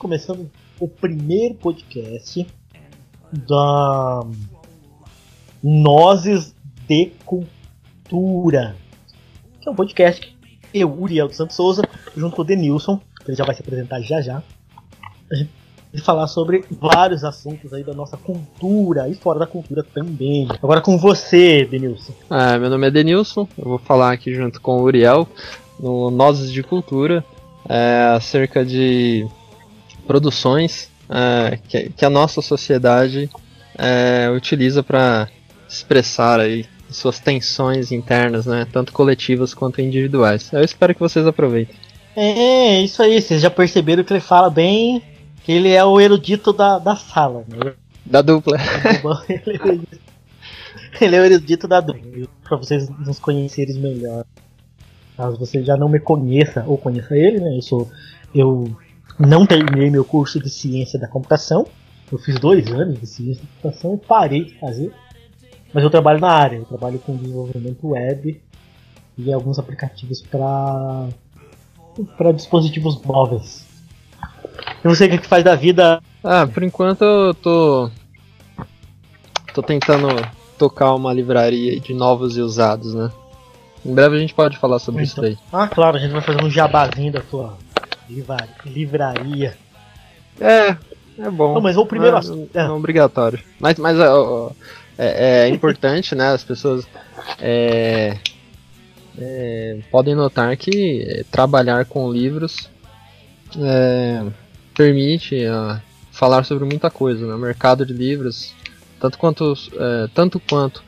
começando o primeiro podcast da Nozes de Cultura. Que é um podcast que eu, Uriel dos Santos Souza, junto com o Denilson, que ele já vai se apresentar já já, vai falar sobre vários assuntos aí da nossa cultura e fora da cultura também. Agora com você, Denilson. Ah, meu nome é Denilson, eu vou falar aqui junto com o Uriel no Nozes de Cultura é, acerca de produções é, que, que, a nossa sociedade é, utiliza para expressar aí suas tensões internas, né, tanto coletivas quanto individuais. Eu espero que vocês aproveitem. É, isso aí, vocês já perceberam que ele fala bem, que ele é o erudito da, da sala, né? Da dupla. ele é o erudito da dupla, para vocês nos conhecerem melhor. Caso você já não me conheça ou conheça ele, né? Eu sou eu não terminei meu curso de ciência da computação. Eu fiz dois anos de ciência da computação e parei de fazer. Mas eu trabalho na área, eu trabalho com desenvolvimento web e alguns aplicativos para para dispositivos móveis. E você o que faz da vida? Ah, por enquanto eu tô tô tentando tocar uma livraria de novos e usados, né? Em breve a gente pode falar sobre então, isso aí. Ah, claro, a gente vai fazer um jabazinho da tua livraria. É, é bom. Não, mas o primeiro é, assunto. É. é obrigatório. Mas, mas é, é, é importante, né? As pessoas é, é, podem notar que é, trabalhar com livros permite falar sobre muita coisa. Né? mercado de livros, tanto quanto, tanto quanto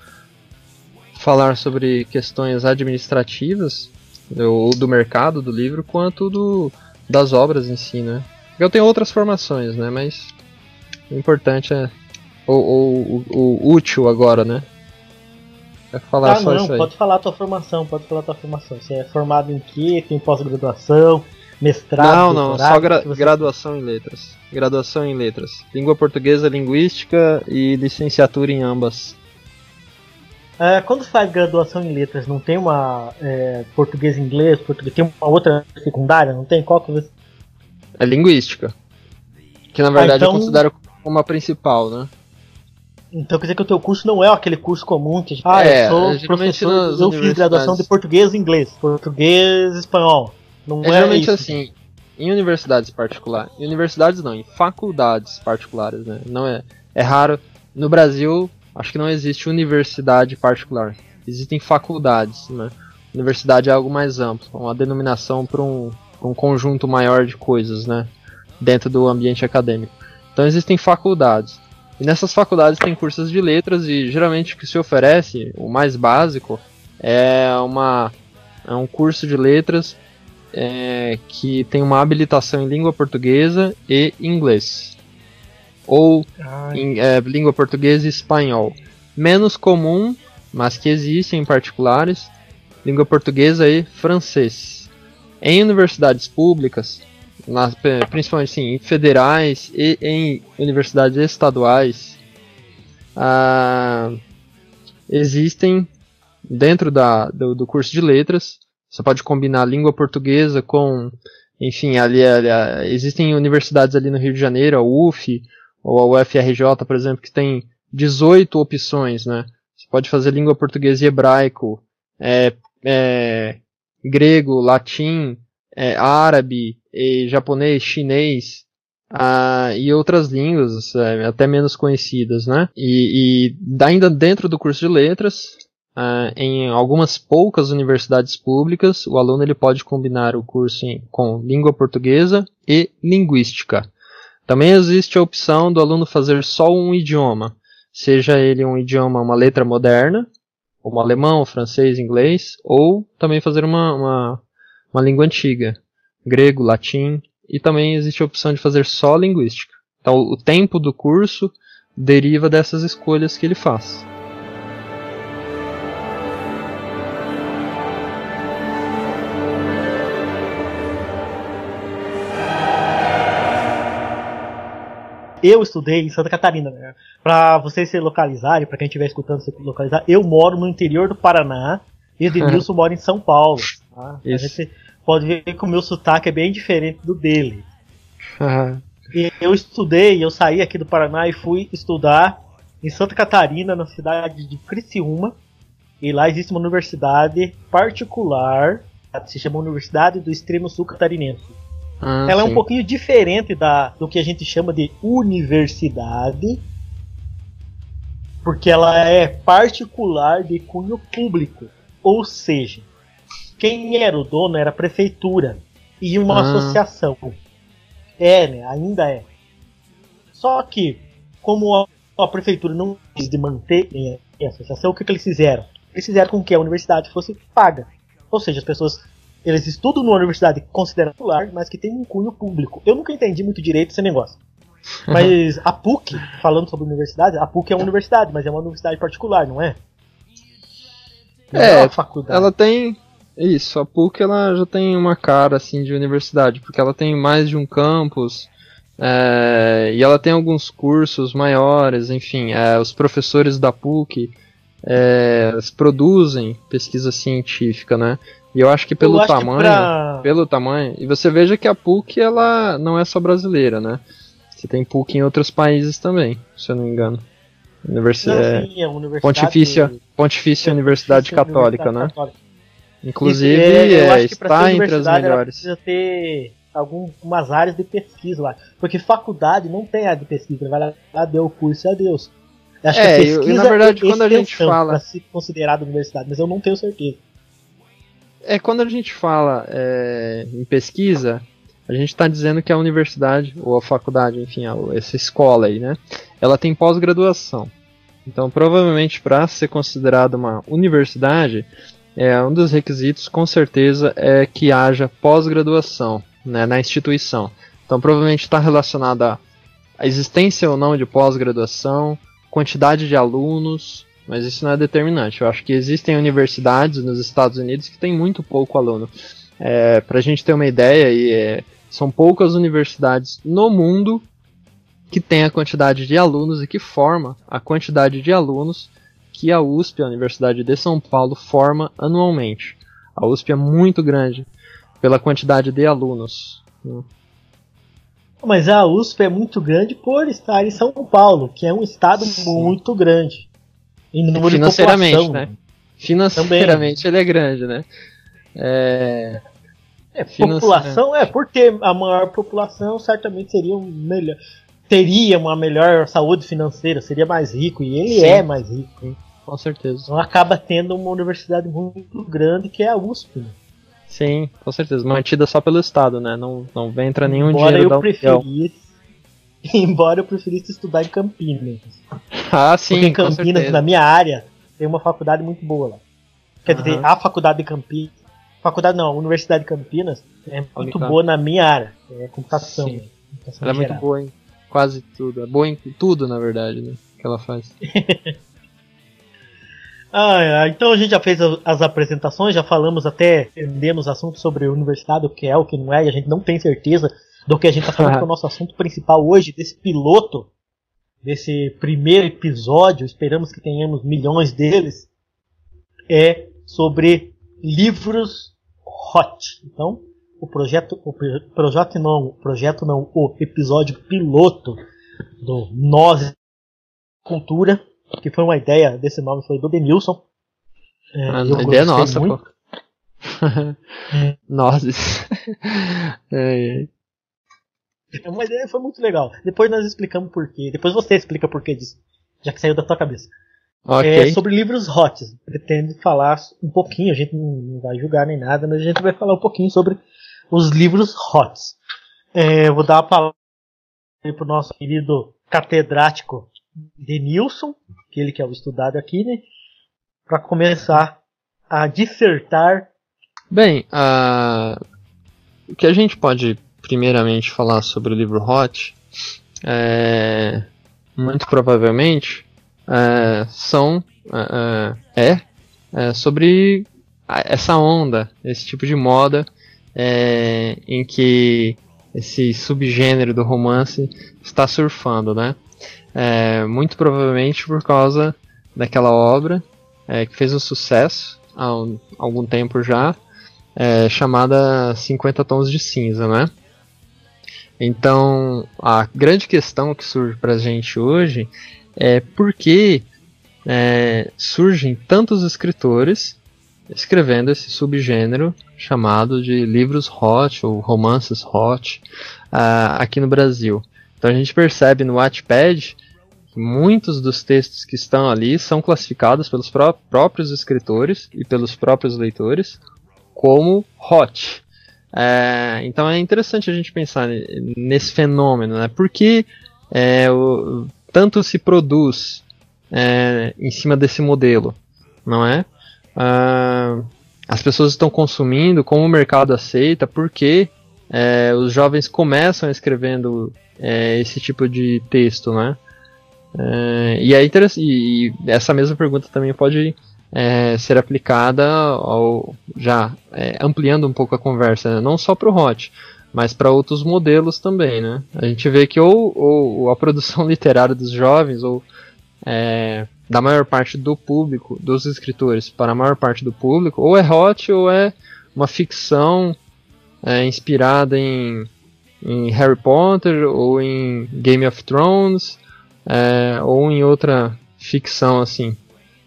falar sobre questões administrativas ou do mercado do livro, quanto do das obras em si, né? Eu tenho outras formações, né? Mas o importante é o, o, útil agora, né? É falar ah, só não, isso aí. pode falar a tua formação, pode falar a tua formação. Você é formado em quê? Tem pós-graduação, mestrado? Não, não, só gra você... graduação em letras. Graduação em letras. Língua portuguesa, linguística e licenciatura em ambas. É, quando faz graduação em letras, não tem uma é, português inglês, português, tem uma outra secundária, não tem? Qual que você... É linguística. Que na verdade ah, então... eu considero como a principal, né? Então quer dizer que o teu curso não é aquele curso comum que ah, é, eu sou professor, eu fiz graduação de português e inglês, português e espanhol. Não é, é geralmente isso. assim, em universidades particulares, em universidades não, em faculdades particulares, né? Não é, é raro. No Brasil, acho que não existe universidade particular. Existem faculdades, né? Universidade é algo mais amplo, uma denominação para um, um conjunto maior de coisas, né? Dentro do ambiente acadêmico. Então existem faculdades. E nessas faculdades tem cursos de letras e geralmente o que se oferece, o mais básico, é uma é um curso de letras é, que tem uma habilitação em língua portuguesa e inglês ou em é, língua portuguesa e espanhol. Menos comum, mas que existem em particulares, língua portuguesa e francês. Em universidades públicas, nas, principalmente sim, em federais e em universidades estaduais, ah, existem dentro da, do, do, curso de letras. Você pode combinar língua portuguesa com, enfim, ali, ali, existem universidades ali no Rio de Janeiro, a UF, ou a UFRJ, por exemplo, que tem 18 opções, né? Você pode fazer língua portuguesa e hebraico, é, é, grego, latim, é, árabe, e japonês, chinês, ah, e outras línguas é, até menos conhecidas, né? E, e ainda dentro do curso de letras, ah, em algumas poucas universidades públicas, o aluno ele pode combinar o curso em, com língua portuguesa e linguística. Também existe a opção do aluno fazer só um idioma, seja ele um idioma, uma letra moderna, como alemão, francês, inglês, ou também fazer uma, uma, uma língua antiga, grego, latim, e também existe a opção de fazer só linguística. Então, o tempo do curso deriva dessas escolhas que ele faz. Eu estudei em Santa Catarina, né? Pra vocês se localizarem, pra quem estiver escutando se localizar, eu moro no interior do Paraná e o Denilson mora em São Paulo. Tá? A, gente, pode ver que o meu sotaque é bem diferente do dele. E eu estudei, eu saí aqui do Paraná e fui estudar em Santa Catarina, na cidade de Criciúma. E lá existe uma universidade particular, se chama Universidade do Extremo Sul Catarinense. Ah, Ela é um sim. pouquinho diferente da, do que a gente chama de universidade, porque ela é particular de cunho público. Ou seja, quem era o dono era a prefeitura e uma Ah. associação. É, né? Ainda é. Só que, como a, a prefeitura não quis de manter eh, a associação, o que, que eles fizeram? Eles fizeram com que a universidade fosse paga. Ou seja, as pessoas eles estudam numa universidade considerada popular, mas que tem um cunho público. Eu nunca entendi muito direito esse negócio. Mas a PUC, falando sobre universidade, a PUC é uma universidade, mas é uma universidade particular, não é? Não É, uma faculdade. Ela tem. Isso, a PUC ela já tem uma cara assim de universidade, porque ela tem mais de um campus. é, e ela tem alguns cursos maiores, enfim, é, os professores da PUC é, produzem pesquisa científica, né? E eu acho que pelo Eu acho que tamanho, pra- pelo tamanho, e você veja que a PUC ela não é só brasileira, né? Você tem PUC em outros países também, se eu não me engano. Universidade, Não, sim, é universidade- Pontifícia, Pontifícia Universidade Pontifícia Católica, Universidade né? Católica. Inclusive, Isso, é, eu é, acho que pra ser está entre as melhores. precisa ter algumas áreas de pesquisa lá. Porque faculdade não tem área de pesquisa, vai lá, deu o curso e adeus. Eu Acho É, que e- e pesquisa na verdade, é quando a gente fala- pra ser considerada universidade, mas eu não tenho certeza. É, quando a gente fala é, em pesquisa, a gente está dizendo que a universidade, ou a faculdade, enfim, essa escola aí, né? Ela tem pós-graduação. Então, provavelmente, para ser considerada uma universidade, é, um dos requisitos, com certeza, é que haja pós-graduação né, na instituição. Então, provavelmente está relacionada à existência ou não de pós-graduação, quantidade de alunos, mas isso não é determinante. Eu acho que existem universidades nos Estados Unidos que têm muito pouco aluno. É, Para a gente ter uma ideia, e, é, são poucas universidades no mundo que têm a quantidade de alunos e que forma a quantidade de alunos que a USP, a Universidade de São Paulo, forma anualmente. A USP é muito grande pela quantidade de alunos. Mas a USP é muito grande por estar em São Paulo, que é um estado Sim. muito grande. Em número de Financeiramente, população. né? Financeiramente ele é grande, né? É, É, população, é, por ter a maior população, certamente seria um melhor. Teria uma melhor saúde financeira, seria mais rico, e ele Sim. é mais rico. com certeza. Então acaba tendo uma universidade muito grande que é a USP. né? Sim, com certeza. Mantida só pelo Estado, né? Não, não entra nenhum embora dinheiro da eu União. preferisse. Embora eu preferisse estudar em Campinas. Ah, sim, Porque em Campinas, na minha área, tem uma faculdade muito boa lá. Quer dizer, Aham. a faculdade de Campinas. Faculdade não, a Universidade de Campinas é muito Unicamp. boa na minha área. É computação. Sim. Computação Ela é muito boa em quase tudo. É boa em tudo, na verdade, né? Que ela faz. Ah, é, então a gente já fez a- as apresentações, já falamos até, entendemos assuntos sobre universidade, o que é, o que não é, e a gente não tem certeza do que a gente está falando, que é o nosso assunto principal hoje, desse piloto, desse primeiro episódio, esperamos que tenhamos milhões deles, é sobre livros hot. Então, o projeto, o pro- projeto não, o projeto não, o episódio piloto do Nós Cultura, que foi uma ideia desse nome, foi do Denilson. É, Ah, eu ideia nossa, muito. pô. Nozes. É, é. Uma ideia foi muito legal. Depois nós explicamos por quê. Depois você explica por que disso, já que saiu da tua cabeça. Ok. É, sobre livros hot. Pretendo falar um pouquinho, a gente não vai julgar nem nada, mas a gente vai falar um pouquinho sobre os livros hot. É, vou dar a palavra para o nosso querido catedrático Denilson, que ele que é o estudado aqui, né? Para começar a dissertar. Bem, ah, o que a gente pode primeiramente falar sobre o livro Hot é muito provavelmente é, são é, é, é sobre essa onda, esse tipo de moda é, em que esse subgênero do romance está surfando, né? É, muito provavelmente por causa daquela obra que fez um sucesso há um- algum tempo já chamada 50 Tons de Cinza, né? Então, a grande questão que surge para a gente hoje é por que é, surgem tantos escritores escrevendo esse subgênero chamado de livros hot ou romances hot uh, aqui no Brasil. Então a gente percebe no Wattpad que muitos dos textos que estão ali são classificados pelos pró próprios escritores e pelos próprios leitores como hot. É, então é interessante a gente pensar nesse fenômeno, né? Por que é, o, tanto se produz é, em cima desse modelo, não é? Ah, as pessoas estão consumindo, como o mercado aceita, porque é, os jovens começam escrevendo é, esse tipo de texto, né? É, e, é e, essa mesma pergunta também pode é, ser aplicada ao, já é, ampliando um pouco a conversa, né? não só para o hot, mas para outros modelos também, né? A gente vê que ou, ou a produção literária dos jovens ou é, da maior parte do público, dos escritores, para a maior parte do público, ou é hot ou é uma ficção é, inspirada em, em, Harry Potter ou em Game of Thrones é, ou em outra ficção assim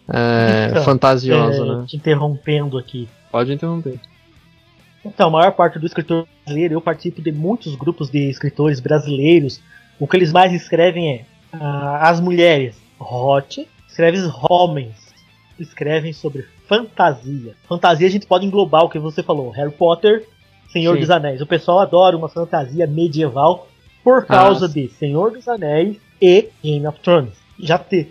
é, então, fantasiosa, é, né? Te interrompendo aqui. Pode interromper. Então, a maior parte do escritor brasileiro, eu participo de muitos grupos de escritores brasileiros. O que eles mais escrevem é uh, as mulheres hot, escreve homens, escrevem sobre fantasia. Fantasia a gente pode englobar o que você falou, Harry Potter, Senhor Sim. dos Anéis. O pessoal adora uma fantasia medieval por causa ah. de Senhor dos Anéis e Game of Thrones. Já te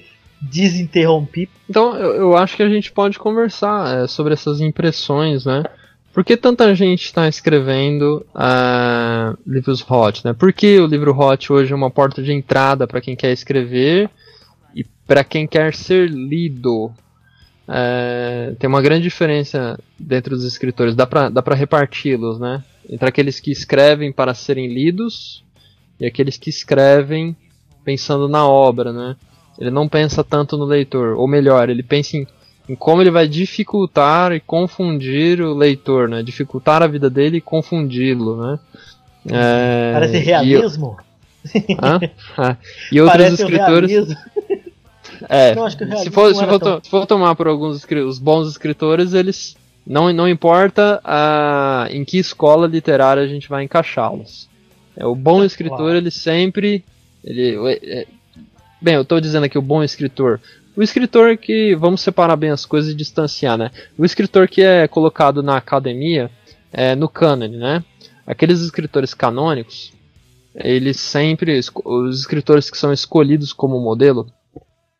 desinterrompi. Então eu, eu acho que a gente pode conversar é, sobre essas impressões, né? Por que tanta gente está escrevendo uh, livros hot? Né? Por que o livro hot hoje é uma porta de entrada para quem quer escrever e para quem quer ser lido? É, tem uma grande diferença dentro dos escritores, dá para dá reparti-los, né? Entre aqueles que escrevem para serem lidos e aqueles que escrevem pensando na obra, né? Ele não pensa tanto no leitor, ou melhor, ele pensa em em como ele vai dificultar e confundir o leitor, né? Dificultar a vida dele e confundi-lo, né? É, Parece realismo. E, ah, e outros Parece escritores. É, não, se, for, se, for tão... se for tomar por alguns os bons escritores, eles não, não importa a, em que escola literária a gente vai encaixá-los. É, o bom escritor, ele sempre. Ele, é, bem, eu estou dizendo aqui o bom escritor. O escritor que. Vamos separar bem as coisas e distanciar, né? O escritor que é colocado na academia, é, no cânone, né? Aqueles escritores canônicos, eles sempre. Os escritores que são escolhidos como modelo,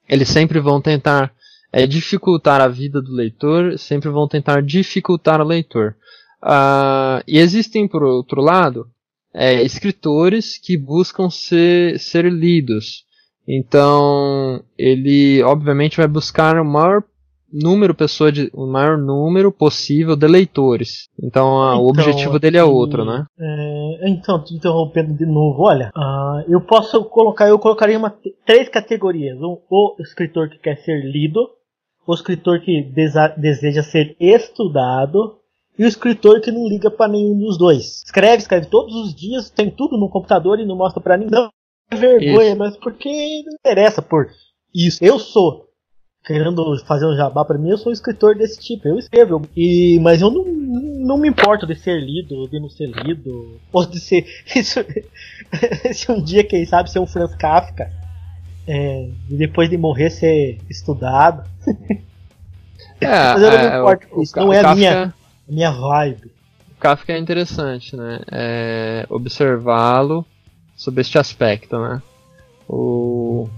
eles sempre vão tentar é, dificultar a vida do leitor, sempre vão tentar dificultar o leitor. Uh, e existem, por outro lado, é, escritores que buscam ser, ser lidos. Então, ele obviamente vai buscar o maior número pessoa de o maior número possível de leitores. Então, a, então o objetivo dele é outro, né? É, então, te interrompendo de novo, olha, uh, eu posso colocar, eu colocaria uma, três categorias: um, o escritor que quer ser lido, o escritor que deseja ser estudado e o escritor que não liga para nenhum dos dois. Escreve, escreve todos os dias, tem tudo no computador e não mostra para ninguém vergonha, isso. mas porque não interessa por isso. Eu sou querendo fazer um jabá para mim, eu sou escritor desse tipo. Eu escrevo, e mas eu não, não me importo de ser lido, de não ser lido, ou de ser se um dia quem sabe ser um Franz Kafka, é, e depois de morrer ser estudado. É, mas eu não me é, importo com isso, não é a minha a minha vibe. O Kafka é interessante, né? É, observá-lo sobre este aspecto, né? O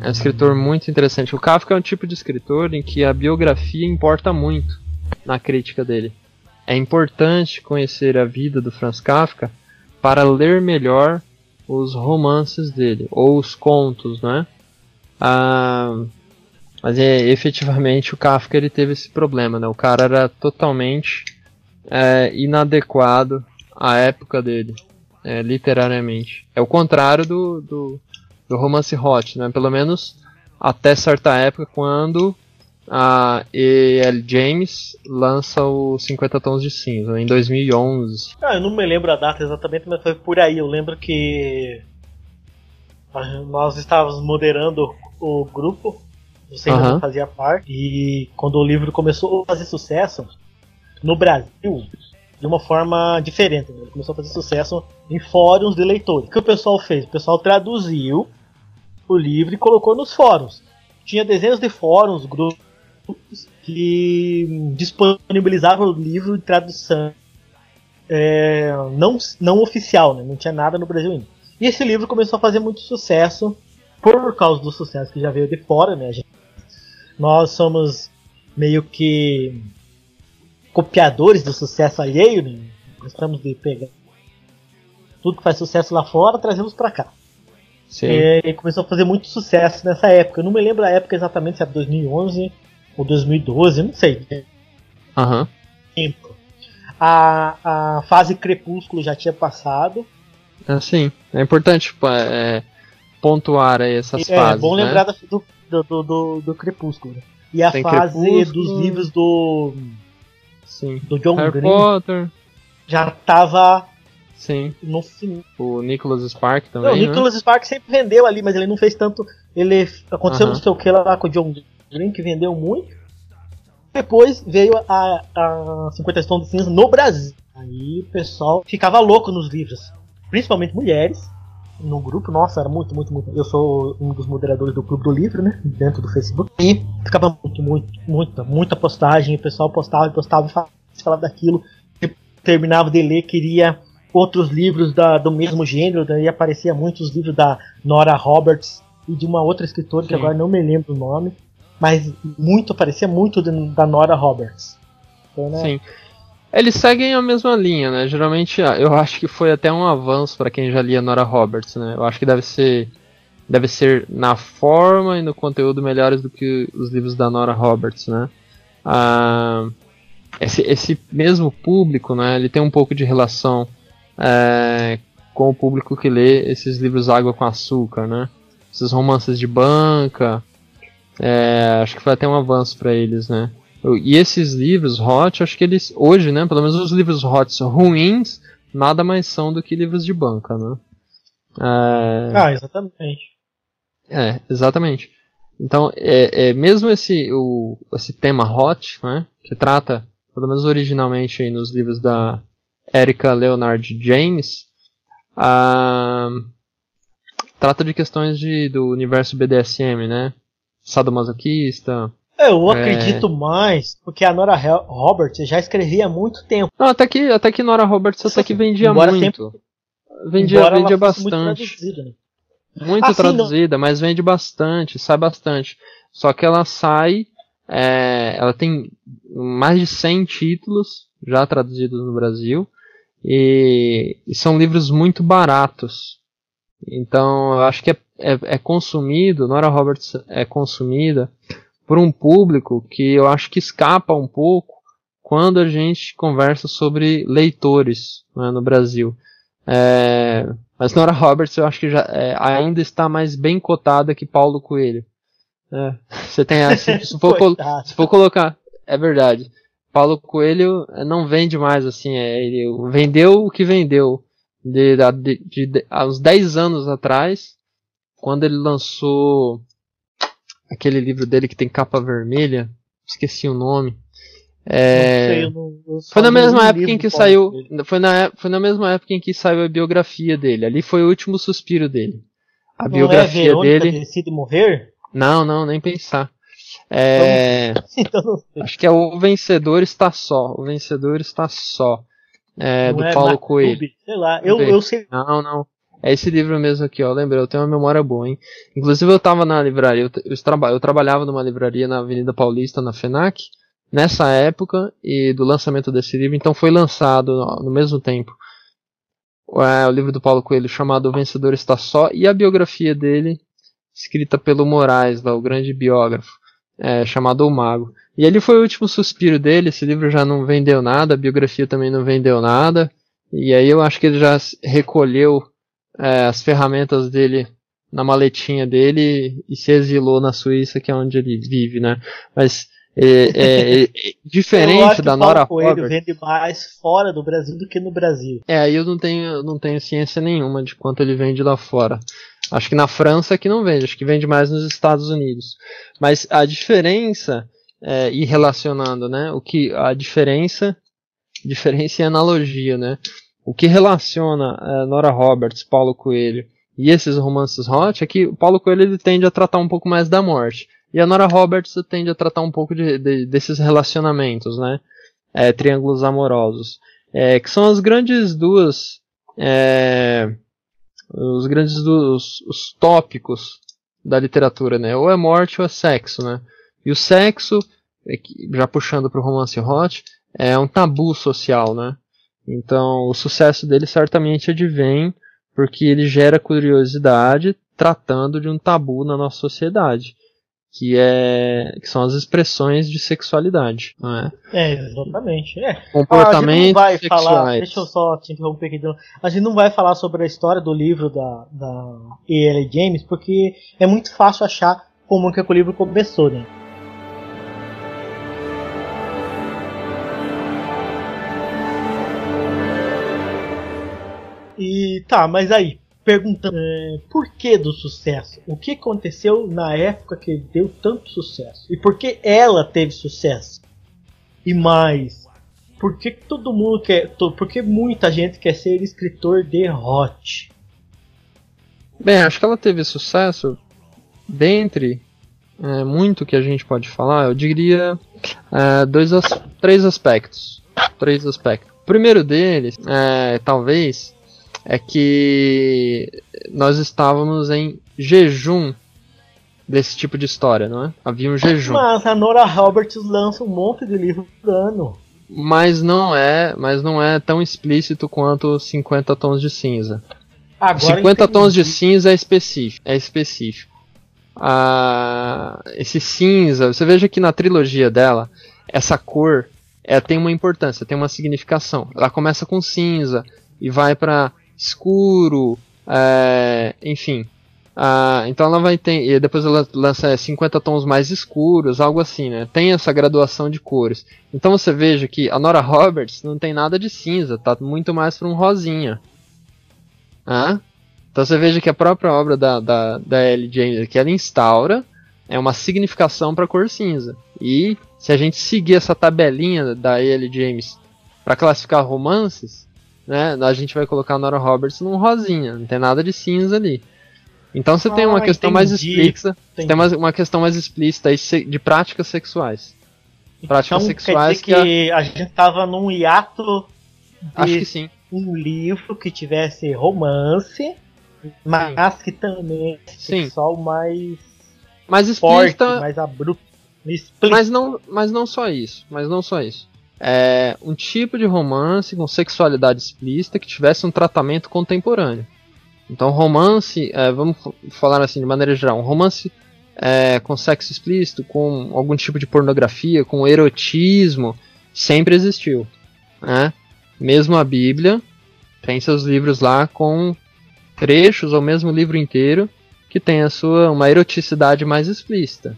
é um escritor muito interessante. O Kafka é um tipo de escritor em que a biografia importa muito na crítica dele. É importante conhecer a vida do Franz Kafka para ler melhor os romances dele ou os contos, né? Ah, mas é, efetivamente o Kafka ele teve esse problema, né? O cara era totalmente é, inadequado à época dele é, literariamente. É o contrário do, do, do, romance hot, né? Pelo menos até certa época, quando a E.L. James lança o 50 Tons de Cinza em 2011. Ah, eu não me lembro a data exatamente, mas foi por aí. Eu lembro que nós estávamos moderando o grupo, você ainda não fazia parte, e quando o livro começou a fazer sucesso no Brasil, de uma forma diferente. né? Ele começou a fazer sucesso em fóruns de leitores. O que o pessoal fez? O pessoal traduziu o livro e colocou nos fóruns. Tinha dezenas de fóruns, grupos que disponibilizavam o livro em tradução é, não, não oficial, né? não tinha nada no Brasil ainda. E esse livro começou a fazer muito sucesso por causa do sucesso que já veio de fora, né? Gente- nós somos meio que copiadores do sucesso alheio, né? Gostamos de pegar tudo que faz sucesso lá fora, trazemos pra cá. Sim. É, e começou a fazer muito sucesso nessa época. Eu não me lembro a época exatamente, se era 2011 ou 2012, eu não sei. Aham. Tempo. A, a fase Crepúsculo já tinha passado. Assim, é importante tipo, é, pontuar aí essas é fases. bom né? lembrar do, do, do, do Crepúsculo. né? E a Tem fase Crepúsculo. dos livros do, Sim. do John Harry Green Potter, já tava sim. no fim. O Nicholas Spark Não, também, o Nicholas Spark sempre vendeu ali, mas ele não fez tanto. Ele aconteceu Aham. não sei o que lá com o John Green, que vendeu muito. Depois veio a, a 50 Tons de Cinza no Brasil. Aí o pessoal ficava louco nos livros. Principalmente mulheres. No grupo, nossa, era muito, muito, muito. Eu sou um dos moderadores do Clube do Livro, né? Dentro do Facebook. E ficava muito, muito, muita, muita postagem. O pessoal postava postava e falava, falava daquilo. Terminava de ler, queria outros livros da, do mesmo gênero. Daí aparecia muitos livros da Nora Roberts e de uma outra escritora que Sim. agora não me lembro o nome. Mas muito, aparecia muito da Nora Roberts. Então, né? Sim. Eles seguem a mesma linha, né? Geralmente, ah, eu acho que foi até um avanço para quem já lia Nora Roberts, né? Eu acho que deve ser deve ser na forma e no conteúdo melhores do que os livros da Nora Roberts, né? Ah, esse, esse mesmo público, né? Ele tem um pouco de relação é, com o público que lê esses livros Água com Açúcar, né? Esses romances de banca. É, acho que foi até um avanço para eles, né? E esses livros hot, acho que eles hoje, né, pelo menos os livros hot ruins, nada mais são do que livros de banca, né? É, Ah, exatamente. é, exatamente. Então, é, é, mesmo esse, o, esse tema hot, né, que trata, pelo menos originalmente aí nos livros da Erika Leonard James, ah, trata de questões de, do universo BDSM, né? Sadomasoquista. Eu É. acredito mais, porque a Nora Roberts já escrevia há muito tempo. Não, até que, até que Nora Roberts até que vendia Embora muito. Vendia, embora vendia fosse muito bastante. traduzida, né? Muito Ah, sim, traduzida, mas vende bastante, sai bastante. Só que ela sai, é, ela tem mais de 100 títulos já traduzidos no Brasil e, e são livros muito baratos. Então eu acho que é, é, é consumido, Nora Roberts é consumida por um público que eu acho que escapa um pouco quando a gente conversa sobre leitores né, no Brasil. É, mas Nora Roberts eu acho que já é, ainda está mais bem cotada que Paulo Coelho. É, você tem assim, se for, se for colocar, é verdade. Paulo Coelho não vende mais assim, é, ele vendeu o que vendeu. De, de, de, de- há uns 10 anos atrás, quando ele lançou aquele livro dele que tem capa vermelha, esqueci o nome. É, Não sei, eu não- eu foi na mesma época em que saiu. Foi na, foi na mesma época em que saiu a biografia dele. Ali foi o último suspiro dele. A Não é biografia Verônica dele. Decide Morrer? Não, não, nem pensar. É, Então sei. acho que é o vencedor está só. O vencedor está só. É, do é Paulo? Coelho. Sei lá, eu, eu sei. Não, não. É esse livro mesmo aqui, ó. Lembrei, eu tenho uma memória boa, hein? Inclusive eu tava na livraria, eu, eu, eu trabalhava numa livraria na Avenida Paulista, na FENAC, nessa época e do lançamento desse livro, então foi lançado no, no mesmo tempo é, o livro do Paulo Coelho chamado O Vencedor Está Só e a biografia dele, escrita pelo Moraes, lá, o grande biógrafo, é, chamado O Mago. E ele foi o último suspiro dele, esse livro já não vendeu nada, a biografia também não vendeu nada, e aí eu acho que ele já recolheu é, as ferramentas dele na maletinha dele e se exilou na Suíça, que é onde ele vive, né? Mas É, é, é, diferente da Nora Roberts. vende mais fora do Brasil do que no Brasil. É, aí eu não tenho, não tenho ciência nenhuma de quanto ele vende lá fora. Acho que na França é que não vende, acho que vende mais nos Estados Unidos. Mas a diferença, é, e relacionando, né? O que a diferença, diferença e analogia, né? O que relaciona é, Nora Roberts, Paulo Coelho e esses romances hot é que o Paulo Coelho ele tende a tratar um pouco mais da morte. E a Nora Roberts tende a tratar um pouco de, de, desses relacionamentos, né? É, triângulos amorosos. É, que são as grandes duas. É, os grandes dos os tópicos da literatura, né? Ou é morte ou é sexo, né? E o sexo, é já puxando para o romance hot, é um tabu social, né? Então, o sucesso dele certamente advém porque ele gera curiosidade tratando de um tabu na nossa sociedade que é que são as expressões de sexualidade, não é? É, exatamente. É. Comportamentos ah, sexuais. Falar, deixa eu só te interromper aqui. A gente não vai falar sobre a história do livro da, da E.L. James, porque é muito fácil achar como que o livro começou, né? Tá, mas aí, perguntando é, por que do sucesso? O que aconteceu na época que deu tanto sucesso? E por que ela teve sucesso? E mais, por que todo mundo quer. Por que muita gente quer ser escritor de hot? Bem, acho que ela teve sucesso dentre é, muito que a gente pode falar, eu diria é, dois as, três aspectos. Três aspectos. O primeiro deles, é, talvez, é que nós estávamos em jejum desse tipo de história, não é? Havia um jejum. Mas a Nora Roberts lança um monte de livro por ano. Mas não é, mas não é tão explícito quanto 50 tons de cinza. Agora 50 entendi. tons de cinza é específico, é específico. Ah, esse cinza, você veja que na trilogia dela, essa cor é, tem uma importância, tem uma significação. Ela começa com cinza e vai para escuro, é, enfim. Ah, então ela vai ter. E depois ela lança 50 tons mais escuros, algo assim, né? Tem essa graduação de cores. Então você veja que a Nora Roberts não tem nada de cinza, tá muito mais para um rosinha. Ah? Então você veja que a própria obra da, da, da L. James que ela instaura é uma significação para a cor cinza. E se a gente seguir essa tabelinha da L. James para classificar romances, né? A gente vai colocar a Nora Roberts num rosinha, não tem nada de cinza ali. Então você ah, tem uma questão entendi, mais explícita, tem uma, uma questão mais explícita de práticas sexuais. Práticas então, sexuais quer dizer que, que a... a... gente tava num hiato de Acho que sim. um livro que tivesse romance, mas sim. que também é sexual mais mais explícita, forte, mais abrupto. Mas não, mas não só isso, mas não só isso é, um tipo de romance com sexualidade explícita que tivesse um tratamento contemporâneo. Então, romance, é, vamos falar assim de maneira geral, um romance é, com sexo explícito, com algum tipo de pornografia, com erotismo, sempre existiu. Né? Mesmo a Bíblia tem seus livros lá com trechos, ou mesmo o livro inteiro, que tem a sua uma eroticidade mais explícita.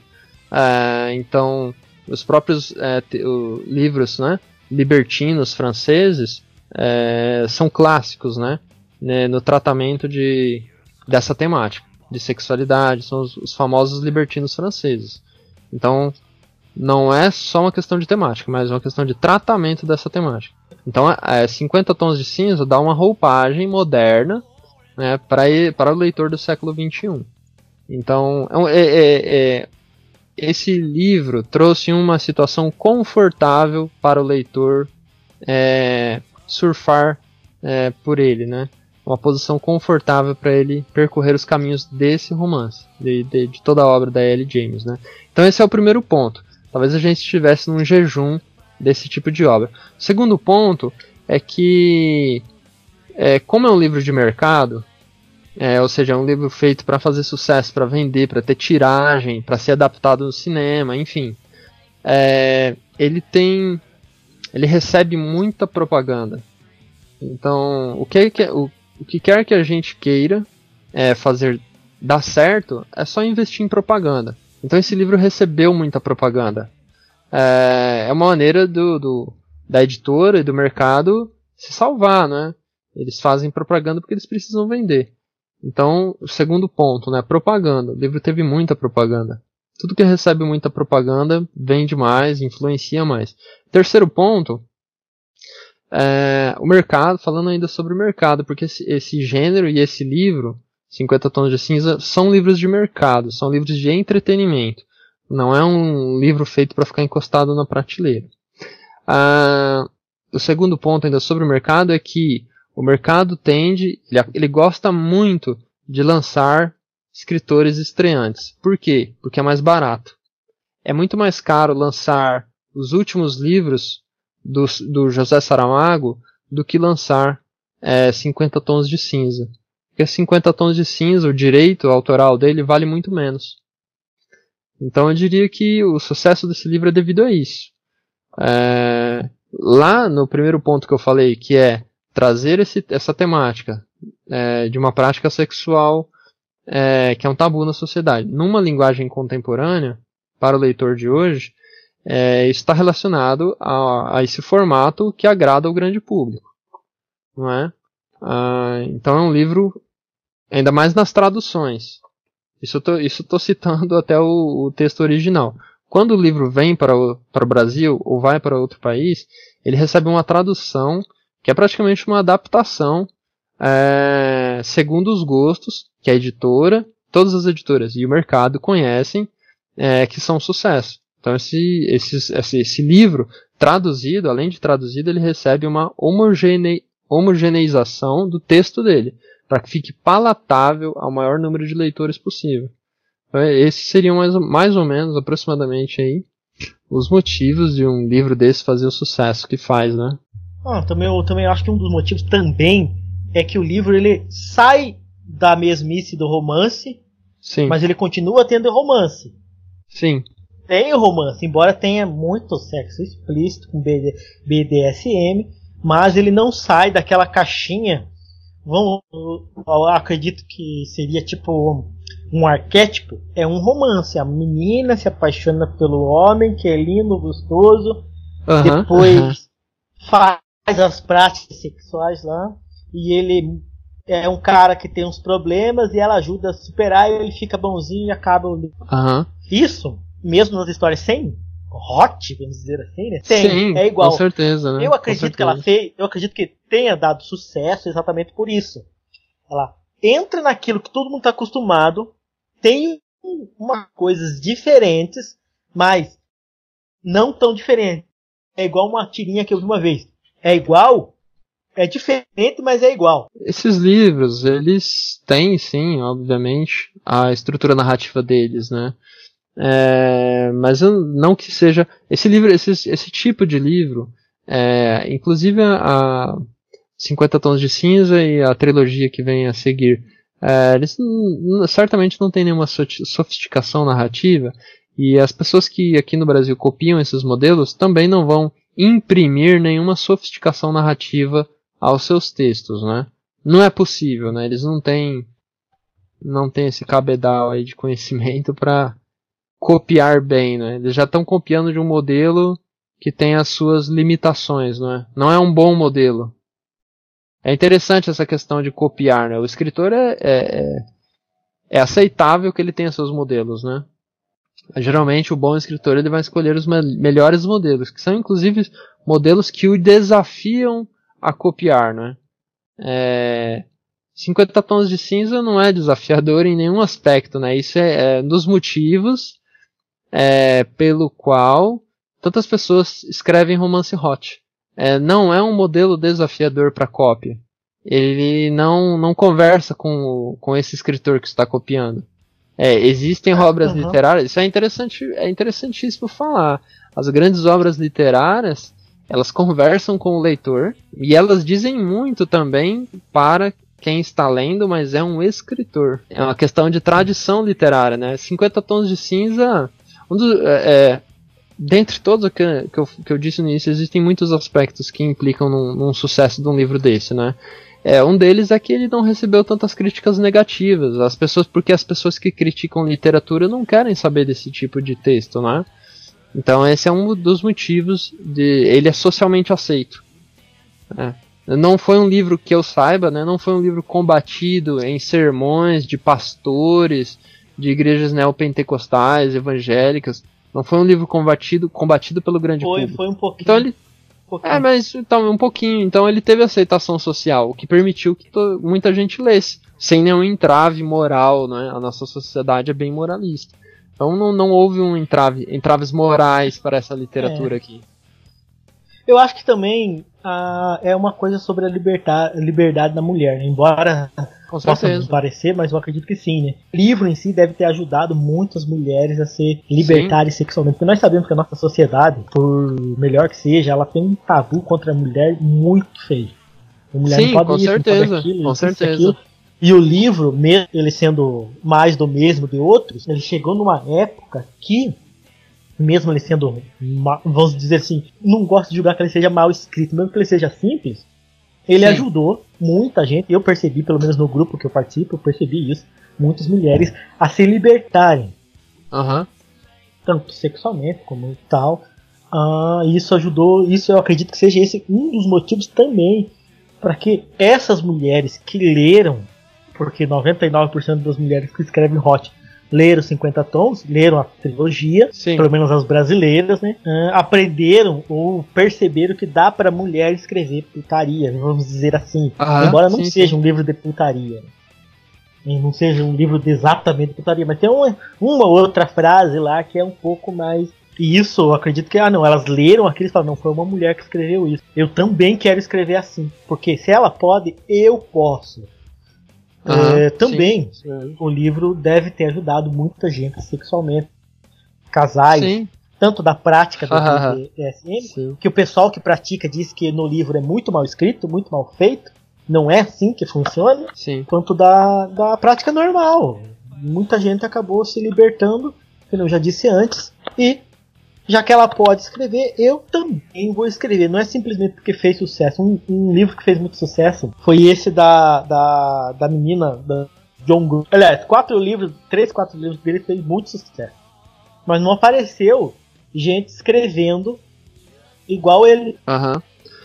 É, então, os próprios é, o, livros né, libertinos franceses é, são clássicos né, né, no tratamento de, dessa temática de sexualidade, são os, os, famosos libertinos franceses. Então, não é só uma questão de temática, mas uma questão de tratamento dessa temática. Então, é, 50 tons de cinza dá uma roupagem moderna né, para o leitor do século XXI. Então, é, é, é, esse livro trouxe uma situação confortável para o leitor é, surfar é, por ele, né? Uma posição confortável para ele percorrer os caminhos desse romance, de, de, de, toda a obra da L. James, né? Então esse é o primeiro ponto. Talvez a gente estivesse num jejum desse tipo de obra. O segundo ponto é que, é, como é um livro de mercado, é, ou seja, é um livro feito para fazer sucesso, para vender, para ter tiragem, para ser adaptado no cinema, enfim. É, ele tem, ele recebe muita propaganda. Então, o que, o, o que quer que a gente queira é, fazer dar certo, é só investir em propaganda. Então esse livro recebeu muita propaganda. é, é uma maneira do, do, da editora e do mercado se salvar, né? Eles fazem propaganda porque eles precisam vender. Então, o segundo ponto, né? Propaganda. O livro teve muita propaganda. Tudo que recebe muita propaganda vende mais, influencia mais. Terceiro ponto, é, o mercado, falando ainda sobre o mercado, porque esse, esse, gênero e esse livro, 50 Tons de Cinza, são livros de mercado, são livros de entretenimento. Não é um livro feito para ficar encostado na prateleira. Ah, o segundo ponto ainda sobre o mercado é que o mercado tende, ele, ele gosta muito de lançar escritores estreantes. Por quê? Porque é mais barato. É muito mais caro lançar os últimos livros do, do José Saramago do que lançar é, 50 tons de cinza. Porque 50 tons de cinza, o direito autoral dele vale muito menos. Então eu diria que o sucesso desse livro é devido a isso. É, lá no primeiro ponto que eu falei, que é trazer esse, essa temática é, de uma prática sexual é, que é um tabu na sociedade. Numa linguagem contemporânea, para o leitor de hoje, é, está relacionado a, a, esse formato que agrada ao grande público. Não é? Ah, então é um livro, ainda mais nas traduções. Isso estou citando até o, o, texto original. Quando o livro vem para o, para o Brasil ou vai para outro país, ele recebe uma tradução que é praticamente uma adaptação é, segundo os gostos que a editora, todas as editoras e o mercado conhecem é, que são sucesso. Então esse, esse, esse, esse, livro traduzido, além de traduzido, ele recebe uma homogene, homogeneização do texto dele, para que fique palatável ao maior número de leitores possível. Então, esses seriam mais, mais ou menos, aproximadamente aí, os motivos de um livro desse fazer o sucesso que faz, né? Ah, também, eu também acho que um dos motivos também é que o livro ele sai da mesmice do romance, Sim. mas ele continua tendo romance. Sim. Tem romance, embora tenha muito sexo explícito com BD, BDSM, mas ele não sai daquela caixinha. Vamos, eu acredito que seria tipo um arquétipo. É um romance. A menina se apaixona pelo homem que é lindo, gostoso. depois faz faz as práticas sexuais lá e ele é um cara que tem uns problemas e ela ajuda a superar e ele fica bonzinho e acaba o livro. Uhum. Isso, mesmo nas histórias sem hot, vamos dizer assim, né? Tem, Sim, é igual. Com certeza, né? Eu acredito que ela fez, eu acredito que tenha dado sucesso exatamente por isso. Ela entra naquilo que todo mundo está acostumado, tem uma coisas diferentes, mas não tão diferentes. É igual uma tirinha que eu vi uma vez é igual, é diferente, mas é igual. Esses livros, eles têm, sim, obviamente, a estrutura narrativa deles, né? É, mas não que seja. Esse livro, esse, esse tipo de livro, é, inclusive a, a 50 Tons de Cinza e a trilogia que vem a seguir, é, eles certamente não têm nenhuma sofisticação narrativa e as pessoas que aqui no Brasil copiam esses modelos também não vão imprimir nenhuma sofisticação narrativa aos seus textos, né? Não é possível, né? Eles não têm não têm esse cabedal aí de conhecimento para copiar bem, né? Eles já estão copiando de um modelo que tem as suas limitações, não é? Não é um bom modelo. É interessante essa questão de copiar, né? O escritor é, é, é, é aceitável que ele tenha seus modelos, né? Geralmente o bom escritor ele vai escolher os me melhores modelos, que são inclusive modelos que o desafiam a copiar, né? É, 50 tons de cinza não é desafiador em nenhum aspecto, né? Isso é, é dos motivos é, pelo qual tantas pessoas escrevem romance hot. É, não é um modelo desafiador para cópia. Ele não, não conversa com, com esse escritor que está copiando. É, existem é, obras uhum. literárias, isso é interessante, é interessantíssimo falar. As grandes obras literárias, elas conversam com o leitor e elas dizem muito também para quem está lendo, mas é um escritor. É uma questão de tradição literária, né? 50 tons de cinza, um dos, é, é, dentre todos que, que, eu, que eu disse no início, existem muitos aspectos que implicam num, num sucesso de um livro desse, né? É, um deles é que ele não recebeu tantas críticas negativas. As pessoas, porque as pessoas que criticam literatura não querem saber desse tipo de texto, né? Então esse é um dos motivos de ele é socialmente aceito. É. Não foi um livro que eu saiba, né? Não foi um livro combatido em sermões de pastores de igrejas neopentecostais, evangélicas. Não foi um livro combatido, combatido pelo grande Foi, público. foi um pouquinho. Então ele, um é, mas então, um pouquinho. Então ele teve aceitação social, o que permitiu que muita gente lesse, sem nenhum entrave moral, né? A nossa sociedade é bem moralista. Então não, não houve um entrave, entraves morais para essa literatura aqui. Eu acho que também ah, é uma coisa sobre a liberdade da mulher, né? embora Com possa parecer, mas eu acredito que sim, né? O livro em si deve ter ajudado muitas mulheres a se libertarem sexualmente, porque nós sabemos que a nossa sociedade, por melhor que seja, ela tem um tabu contra a mulher muito feio. A mulher Sim, não pode com isso, certeza, pode aquilo, com certeza. aquilo. E o livro, mesmo ele sendo mais do mesmo de outros, ele chegou numa época que, mesmo ele sendo, vamos dizer assim, não gosto de julgar que ele seja mal escrito, mesmo que ele seja simples, ele Sim. ajudou muita gente, eu percebi, pelo menos no grupo que eu participo, eu percebi isso, muitas mulheres a se libertarem, Aham. tanto sexualmente como tal. Ah, isso ajudou, isso eu acredito que seja esse um dos motivos também para que essas mulheres que leram, porque 99% das mulheres que escrevem hot leram 50 tons, leram a trilogia, Sim. pelo menos as brasileiras, né? ah, aprenderam ou perceberam que dá para mulher escrever putaria, vamos dizer assim. Aham, Embora não sim, seja um livro de putaria. né? Não seja um livro de exatamente putaria, mas tem uma, uma outra frase lá que é um pouco mais. E isso eu acredito que, ah não, elas leram aquilo e falaram, não, foi uma mulher que escreveu isso. Eu também quero escrever assim. Porque se ela pode, eu posso. Aham, É, também, é, o livro deve ter ajudado muita gente sexualmente. Casais, Sim, tanto da prática do sim. que o pessoal que pratica diz que no livro é muito mal escrito, muito mal feito. Não é assim que funciona, Sim. quanto da, da prática normal. Muita gente acabou se libertando, como eu já disse antes, e já que ela pode escrever, eu também vou escrever. Não é simplesmente porque fez sucesso. Um, um livro que fez muito sucesso foi esse da, da, da menina, da John Green. Aliás, quatro livros, três, quatro livros dele fez muito sucesso. Mas não apareceu gente escrevendo igual ele Aham.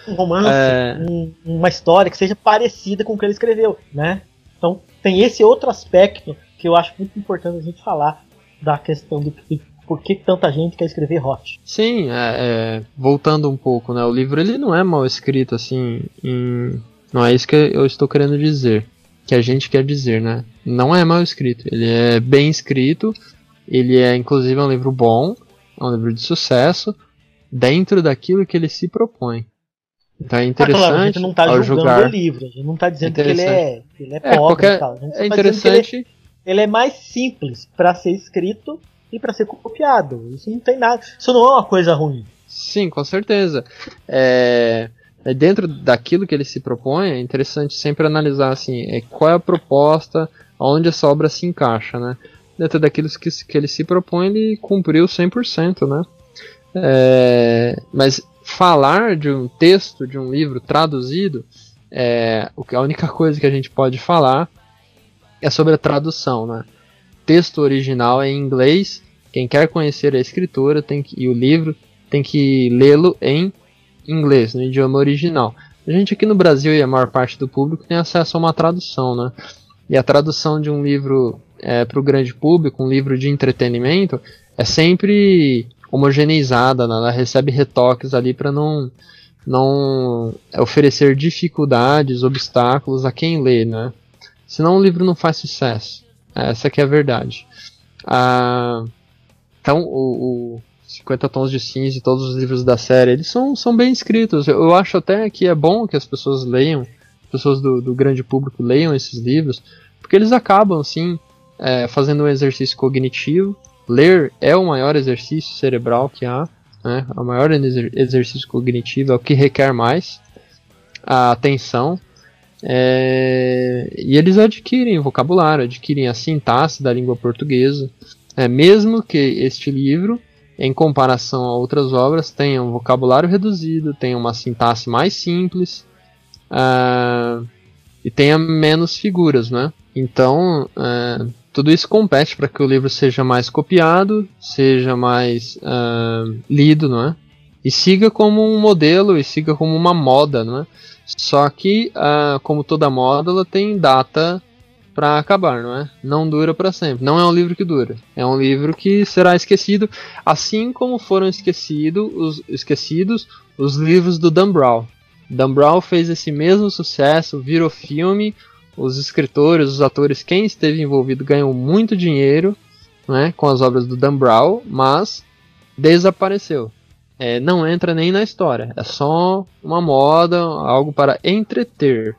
um romance, É. um- uma história que seja parecida com o que ele escreveu, né? Então tem esse outro aspecto que eu acho muito importante a gente falar da questão do que, por que tanta gente quer escrever hot. Sim, é, é, voltando um pouco, né? O livro ele não é mal escrito assim. em- não é isso que eu estou querendo dizer. Que a gente quer dizer, né? Não é mal escrito. Ele é bem escrito. Ele é inclusive um livro bom, é um livro de sucesso dentro daquilo que ele se propõe. Então é Ah, interessante claro, a gente não tá julgando o livro, a gente não tá dizendo que ele é, que ele é É, pobre qualquer- e tal. A gente só É tá ele, interessante. ele é mais simples para ser escrito e para ser copiado. Isso não tem nada. Isso não é uma coisa ruim. Sim, com certeza. É, é dentro daquilo que ele se propõe, é interessante sempre analisar assim, é, qual é a proposta, onde essa obra se encaixa, né? Dentro daquilo que, que ele se propõe, ele cumpriu 100%, né? É, mas falar de um texto, de um livro traduzido, é, a única coisa que a gente pode falar é sobre a tradução, né? Texto original é em inglês, quem quer conhecer a escritora tem que, e o livro tem que lê-lo em inglês, no idioma original. A gente aqui no Brasil e a maior parte do público tem acesso a uma tradução, né? E a tradução de um livro para o grande público, um livro de entretenimento, é sempre homogeneizada, né? ela recebe retoques ali para não não oferecer dificuldades, obstáculos a quem lê, né? Senão o livro não faz sucesso. Essa que é a verdade. Ah, então, o, o 50 Tons de Cinza e todos os livros da série, eles são, são bem escritos. Eu, acho até que é bom que as pessoas leiam, pessoas do, do grande público leiam esses livros, porque eles acabam, assim, é, fazendo um exercício cognitivo. Ler é o maior exercício cerebral que há, né? O maior exer- exercício cognitivo é o que requer mais a atenção. É, e eles adquirem vocabulário, adquirem a sintaxe da língua portuguesa. É, mesmo que este livro, em comparação a outras obras, tenha um vocabulário reduzido, tenha uma sintaxe mais simples ah, e tenha menos figuras, né? Então, ah, tudo isso compete para que o livro seja mais copiado, seja mais uh, lido, não é? E siga como um modelo e siga como uma moda, não é? Só que, uh, como toda moda, ela tem data para acabar, não é? Não dura para sempre. Não é um livro que dura. É um livro que será esquecido, assim como foram esquecido os, esquecidos os livros do Dan Brown. Dan Brown fez esse mesmo sucesso, virou filme, os escritores, os atores, quem esteve envolvido ganhou muito dinheiro né, com as obras do Dan Brown, mas desapareceu. É, não entra nem na história, é só uma moda, algo para entreter.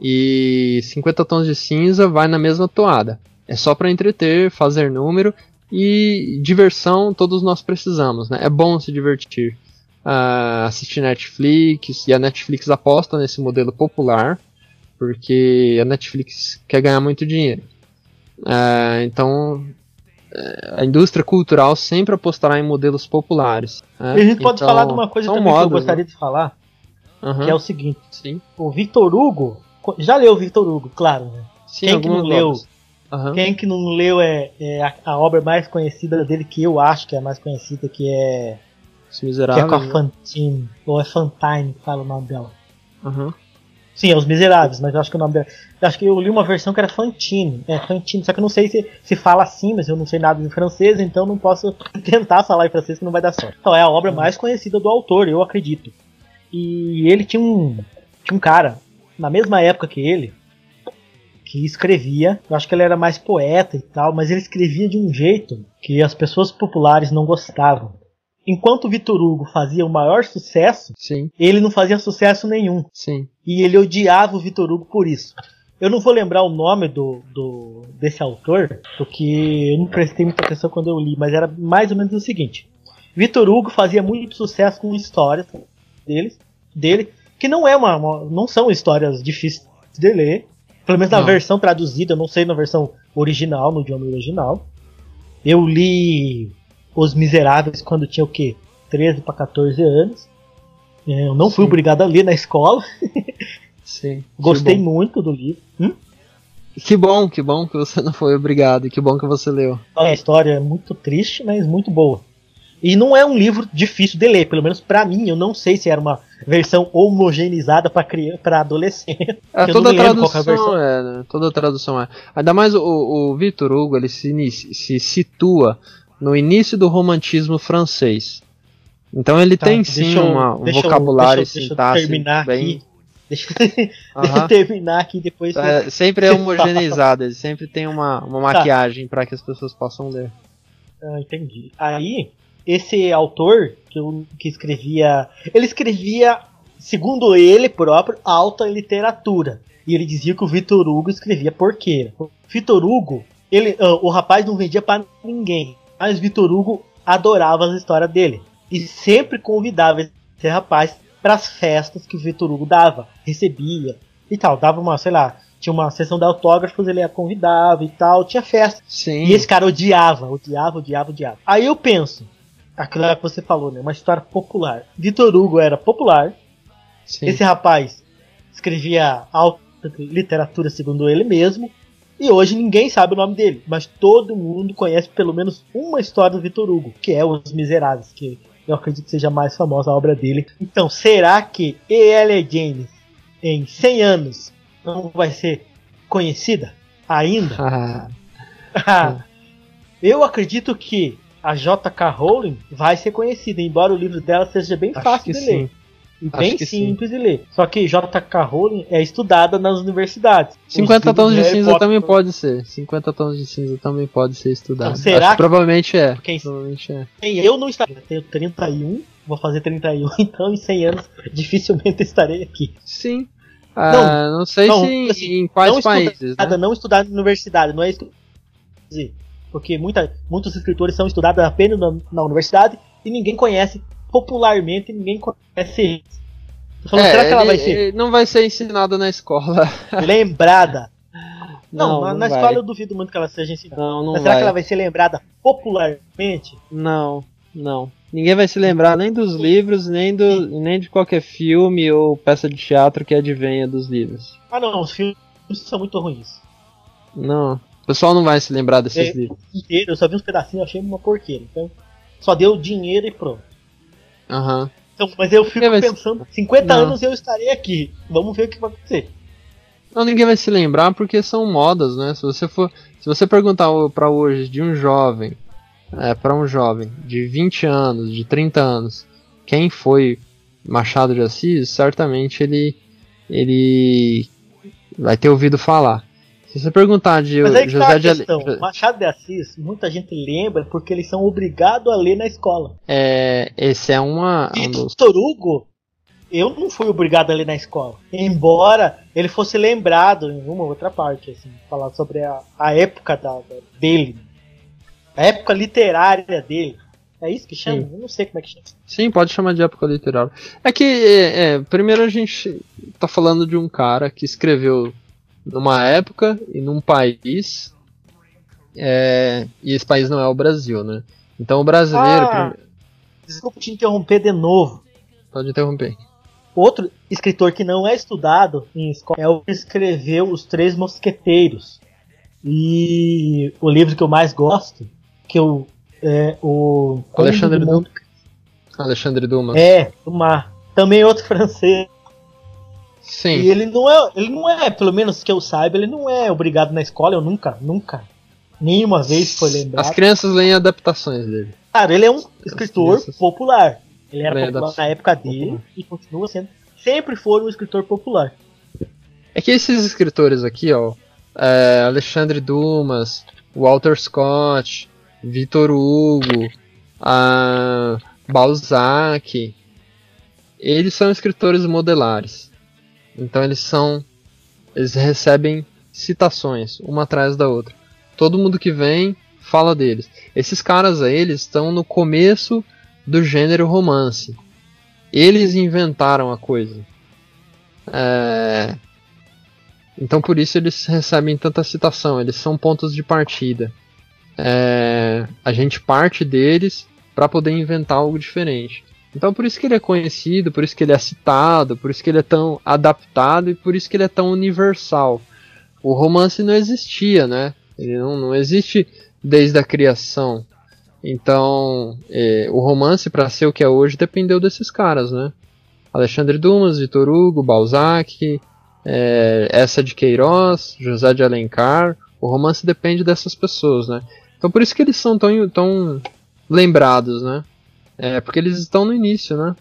E 50 tons de cinza vai na mesma toada. É só para entreter, fazer número e diversão todos nós precisamos, né? É bom se divertir. Uh, assistir Netflix e a Netflix aposta nesse modelo popular porque a Netflix quer ganhar muito dinheiro. Uh, então a indústria cultural sempre apostará em modelos populares. Né? E a gente pode então, falar de uma coisa também modos, que eu gostaria né? de falar, uhum. que é o seguinte: Sim. o Victor Hugo já leu o Victor Hugo, claro. Né? Sim, quem que não leu? Uhum. Quem que não leu é, é a, a, obra mais conhecida dele que eu acho que é a mais conhecida, que é que é com a né? Fantine, ou é Fantine, fala o nome dela. Uhum. Sim, é Os Miseráveis, mas eu acho que o nome dela. Acho que eu li uma versão que era Fantine. É, Fantine, só que eu não sei se, se fala assim, mas eu não sei nada em francês, então não posso tentar falar em francês que não vai dar sorte. Então é a obra mais conhecida do autor, eu acredito. E ele tinha um, tinha um cara, na mesma época que ele, que escrevia. Eu acho que ele era mais poeta e tal, mas ele escrevia de um jeito que as pessoas populares não gostavam. Enquanto Vitor Hugo fazia o maior sucesso, Sim. ele não fazia sucesso nenhum. Sim. E ele odiava o Vitor Hugo por isso. Eu não vou lembrar o nome do, do desse autor, porque eu não prestei muita atenção quando eu li, mas era mais ou menos o seguinte: Vitor Hugo fazia muito sucesso com histórias deles, dele, que não é uma, uma não são histórias difíceis de ler, pelo menos na não. versão traduzida, eu não sei na versão original, no idioma original. Eu li Os Miseráveis quando tinha o quê? 13 para 14 anos. É, eu não Sim. fui obrigado a ler na escola. Sim. Gostei muito do livro. Hum? Que bom, que bom que você não foi obrigado, que bom que você leu. A história é muito triste, mas muito boa. E não é um livro difícil de ler, pelo menos para mim. Eu não sei se era uma versão homogeneizada para adolescente. É, toda tradução é, né? toda tradução é. Ainda mais o, o Victor Hugo, ele se, se situa no início do romantismo francês. Então ele tá, tem sim eu, uma, um vocabulário deixa, deixa sintático terminar bem... Aqui. Deixa, uhum. deixa, eu terminar aqui depois. É, sempre é homogeneizado, ele sempre tem uma, uma tá. maquiagem tá. para que as pessoas possam ler. Ah, entendi. Aí, esse autor que, que escrevia. Ele escrevia, segundo ele próprio, alta literatura. E ele dizia que o Vitor Hugo escrevia porquê. Vitor Hugo, ele, uh, o rapaz não vendia para ninguém. Mas Vitor Hugo adorava as histórias dele. E sempre convidava esse rapaz para as festas que o Vitor Hugo dava. Recebia e tal. Dava uma, sei lá, tinha uma sessão de autógrafos, ele convidava e tal, tinha festa. Sim. E esse cara odiava, odiava, odiava, odiava. Aí eu penso, aquilo que você falou, né? Uma história popular. Vitor Hugo era popular. Sim. Esse rapaz escrevia alta literatura segundo ele mesmo. E hoje ninguém sabe o nome dele, mas todo mundo conhece pelo menos uma história do Vitor Hugo, que é Os Miseráveis, que eu acredito que seja a mais famosa a obra dele. Então, será que E.L. James, em 100 anos, não vai ser conhecida ainda? eu acredito que a J.K. Rowling vai ser conhecida, embora o livro dela seja bem Acho fácil de sim. E bem simples sim. de ler. Só que J.K. Rowling é estudada nas universidades. 50 tons de cinza Potter... também pode ser. 50 tons de cinza também pode ser estudado. Então, será que... provavelmente é. Quem... Provavelmente é. Eu não estarei. Eu tenho 31, vou fazer 31, então em 100 anos dificilmente estarei aqui. Sim. Ah, não, não sei não, se assim, em quais não países. Estudada, né? Não estudada na universidade, não é estudada porque muita, muitos escritores são estudados apenas na, na, universidade e ninguém conhece popularmente, ninguém conhece. Falando, é, será que ela vai ser? Não vai ser ensinada na escola. Lembrada. Não, não, na, não escola eu duvido muito que ela seja ensinada. Não, não Mas será vai. que ela vai ser lembrada popularmente? Não, não. Ninguém vai se lembrar nem dos livros, nem, do, nem de qualquer filme ou peça de teatro que advenha dos livros. Ah não, os filmes são muito ruins. Não. O pessoal não vai se lembrar desses É. livros. Inteiro, eu só vi uns pedacinhos, achei uma porqueira. Então, só deu dinheiro e pronto. Aham. Então, mas eu fico É, mas- pensando, 50 Não. anos eu estarei aqui. Vamos ver o que vai acontecer. Não, ninguém vai se lembrar porque são modas, né? Se você for, se você perguntar pra hoje de um jovem, é, para um jovem de 20 anos, de 30 anos, quem foi Machado de Assis, certamente ele ele vai ter ouvido falar. Se você perguntar de Mas aí que tá José a de Ale- questão. Machado de Assis, muita gente lembra porque eles são obrigados a ler na escola. é, esse é uma E um dos eu não fui obrigado a ler na escola. Embora ele fosse lembrado em uma outra parte, assim, falar sobre a, a época da, da- dele. A época literária dele. É isso que chama? Sim. Eu não sei como é que chama. Sim, pode chamar de época literária. É que, é, é, primeiro a gente tá falando de um cara que escreveu numa época e num país, é, e esse país não é o Brasil, né? Então o brasileiro. Ah. prime- Desculpa te interromper de novo. Pode interromper. Outro escritor que não é estudado em escola é o que escreveu Os Três Mosqueteiros. E o livro que eu mais gosto, que eu, é o Alexandre Monte- Alexandre Dumas. É, do mar. Também outro francês. Sim. E ele não é, ele não é, pelo menos que eu saiba, ele não é obrigado na escola. Eu nunca, nunca, nenhuma vez foi lembrado. As crianças leem adaptações dele. Cara, ele é um escritor popular. Ele era Leia popular na época dele popular. e continua sendo. Sempre foi um escritor popular. É que esses escritores aqui, ó, é, Alexandre Dumas, Walter Scott, Vitor Hugo, Balzac, eles são escritores modelares. Então eles são, eles recebem citações uma atrás da outra. Todo mundo que vem fala deles. Esses caras aí, eles estão no começo do gênero romance. Eles inventaram a coisa. É, então por isso eles recebem tanta citação, eles são pontos de partida. É, a gente parte deles para poder inventar algo diferente. Então por isso que ele é conhecido, por isso que ele é citado, por isso que ele é tão adaptado e por isso que ele é tão universal. O romance não existia, né? Ele não, não existe desde a criação. Então é, o romance para ser o que é hoje dependeu desses caras, né? Alexandre Dumas, Vitor Hugo, Balzac, é, essa de Queiroz, José de Alencar. O romance depende dessas pessoas, né? Então por isso que eles são tão, tão lembrados, né? É porque eles estão no início, né?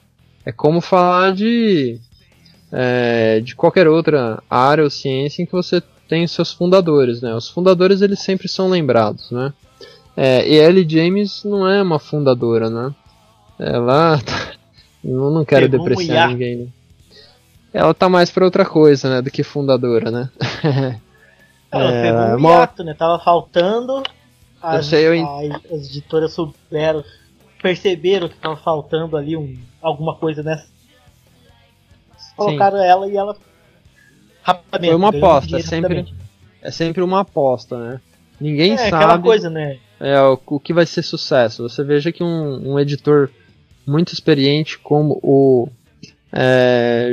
É como falar de é, de qualquer outra área ou ciência em que você tem os seus fundadores, né? Os fundadores eles sempre são lembrados, né? É, e Ellie James não é uma fundadora, né? Ela eu não quero Pegou depreciar ninguém. Né? Ela tá mais pra outra coisa, né? Do que fundadora, né? Ela É, pegou um uma- hiato, né? Tava faltando. As, sei, eu en- a- as editoras souberam, perceberam que tava faltando ali um, alguma coisa nessa. Colocaram ela e ela. Rapidamente. Foi uma aposta, sempre- é sempre uma aposta, né? Ninguém É sabe aquela coisa, né? é, o, o que vai ser sucesso. Você veja que um, um editor muito experiente como o é,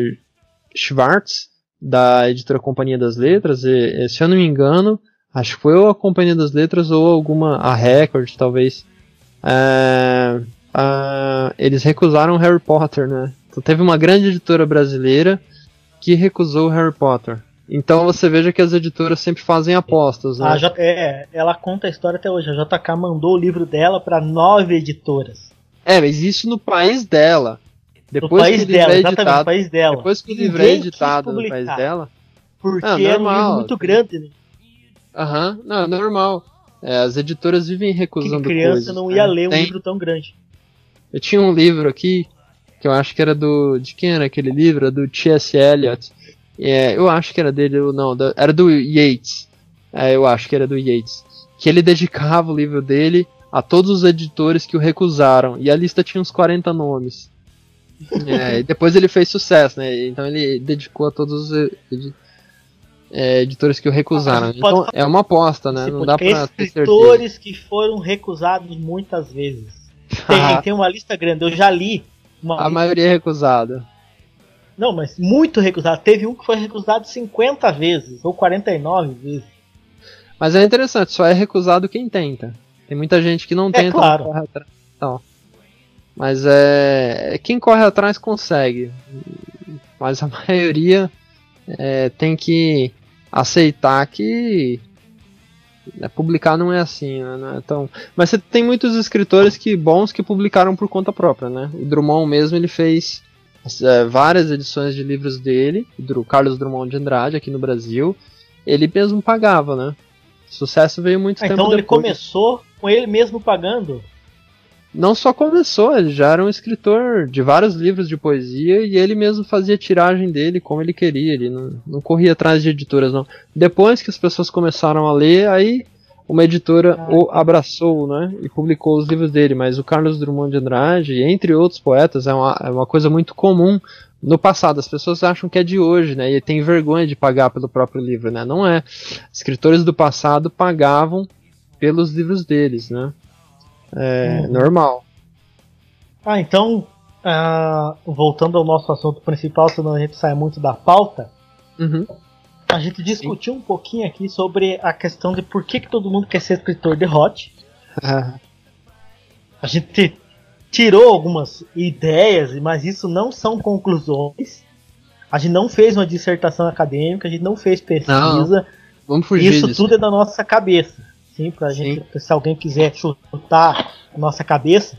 Schwartz, da editora Companhia das Letras, e, se eu não me engano, acho que foi ou a Companhia das Letras ou alguma, a Record, talvez. É, a- eles recusaram Harry Potter, né? Então teve uma grande editora brasileira que recusou Harry Potter. Então você veja que as editoras sempre fazem apostas, né? J, é, ela conta a história até hoje. A JK mandou o livro dela para nove editoras. É, mas isso no país dela. No Depois país que dela, é exatamente, no editado, país dela. depois que o livro é Ninguém editado no país dela, Porque Ah, era um livro muito grande, né? aham, não, é normal. É, as editoras vivem Que recusando criança coisas, não né? ia ler um Tem- livro tão grande. Eu tinha um livro aqui que eu acho que era do de quem era aquele livro? Era do T.S. Eliot. É, eu acho que era dele, ou não, da- era do Yates. É, eu acho que era do Yates. Que ele dedicava o livro dele a todos os editores que o recusaram. E a lista tinha uns 40 nomes. É, e depois ele fez sucesso, né? Então ele dedicou a todos os é, editores que o recusaram. Ah, Então é uma aposta, né? Não dá pra ter certeza. Escritores que foram recusados muitas vezes. Tem, tem uma lista grande, eu já li. Uma A lista- maioria é recusada. Não, mas muito recusado. Teve um que foi recusado 50 vezes, ou 49 vezes. Mas é interessante, só é recusado quem tenta. Tem muita gente que não É tenta, claro. não corre atrás. Então, mas é. Quem corre atrás consegue. Mas a maioria é, tem que aceitar que né, publicar não é assim, né? Não é tão... Mas você tem muitos escritores que bons que publicaram por conta própria, né? O Drummond mesmo ele fez é, várias edições de livros dele, do Carlos Drummond de Andrade aqui no Brasil. Ele mesmo pagava, né? O sucesso veio muito Ah, tempo então ele depois. começou com ele mesmo pagando. Não só começou, ele já era um escritor de vários livros de poesia e ele mesmo fazia tiragem dele como ele queria, ele não, não corria atrás de editoras não. Depois que as pessoas começaram a ler, aí uma editora Ah. o abraçou, né, e publicou os livros dele, mas o Carlos Drummond de Andrade, entre outros poetas, é uma, é uma coisa muito comum no passado, as pessoas acham que é de hoje, né, e tem vergonha de pagar pelo próprio livro, né, não é. Escritores do passado pagavam pelos livros deles, né, é Uhum. normal. Ah, então, ah, voltando ao nosso assunto principal, senão a gente sai muito da pauta, Uhum. a gente discutiu um pouquinho aqui sobre a questão de por que, que todo mundo quer ser escritor de hot. A gente tirou algumas ideias, mas isso não são conclusões. A gente não fez uma dissertação acadêmica, a gente não fez pesquisa. Vamos fugir Isso disso. tudo é da nossa cabeça. Sim, pra Sim. gente, se alguém quiser chutar a nossa cabeça,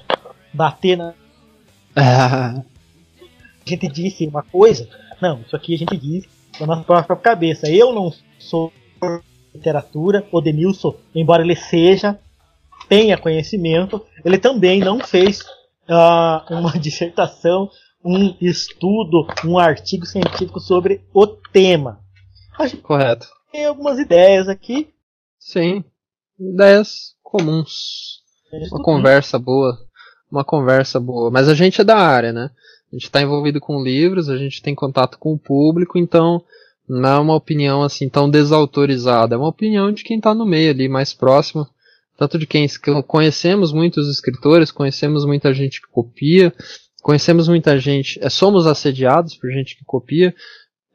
bater na. Ah, A gente disse uma coisa. Não, isso aqui a gente disse da nossa própria cabeça. Eu não sou literatura, o Denilson, embora ele seja, tenha conhecimento, ele também não fez ah, uma dissertação, um estudo, um artigo científico sobre o tema. A gente correto. tem algumas ideias aqui. Sim. Ideias comuns. Uma conversa boa. Uma conversa boa. Mas a gente é da área, né? A gente está envolvido com livros, a gente tem contato com o público, então não é uma opinião assim tão desautorizada. É uma opinião de quem está no meio ali, mais próximo. Tanto de quem conhecemos muitos escritores, conhecemos muita gente que copia, conhecemos muita gente, é, somos assediados por gente que copia,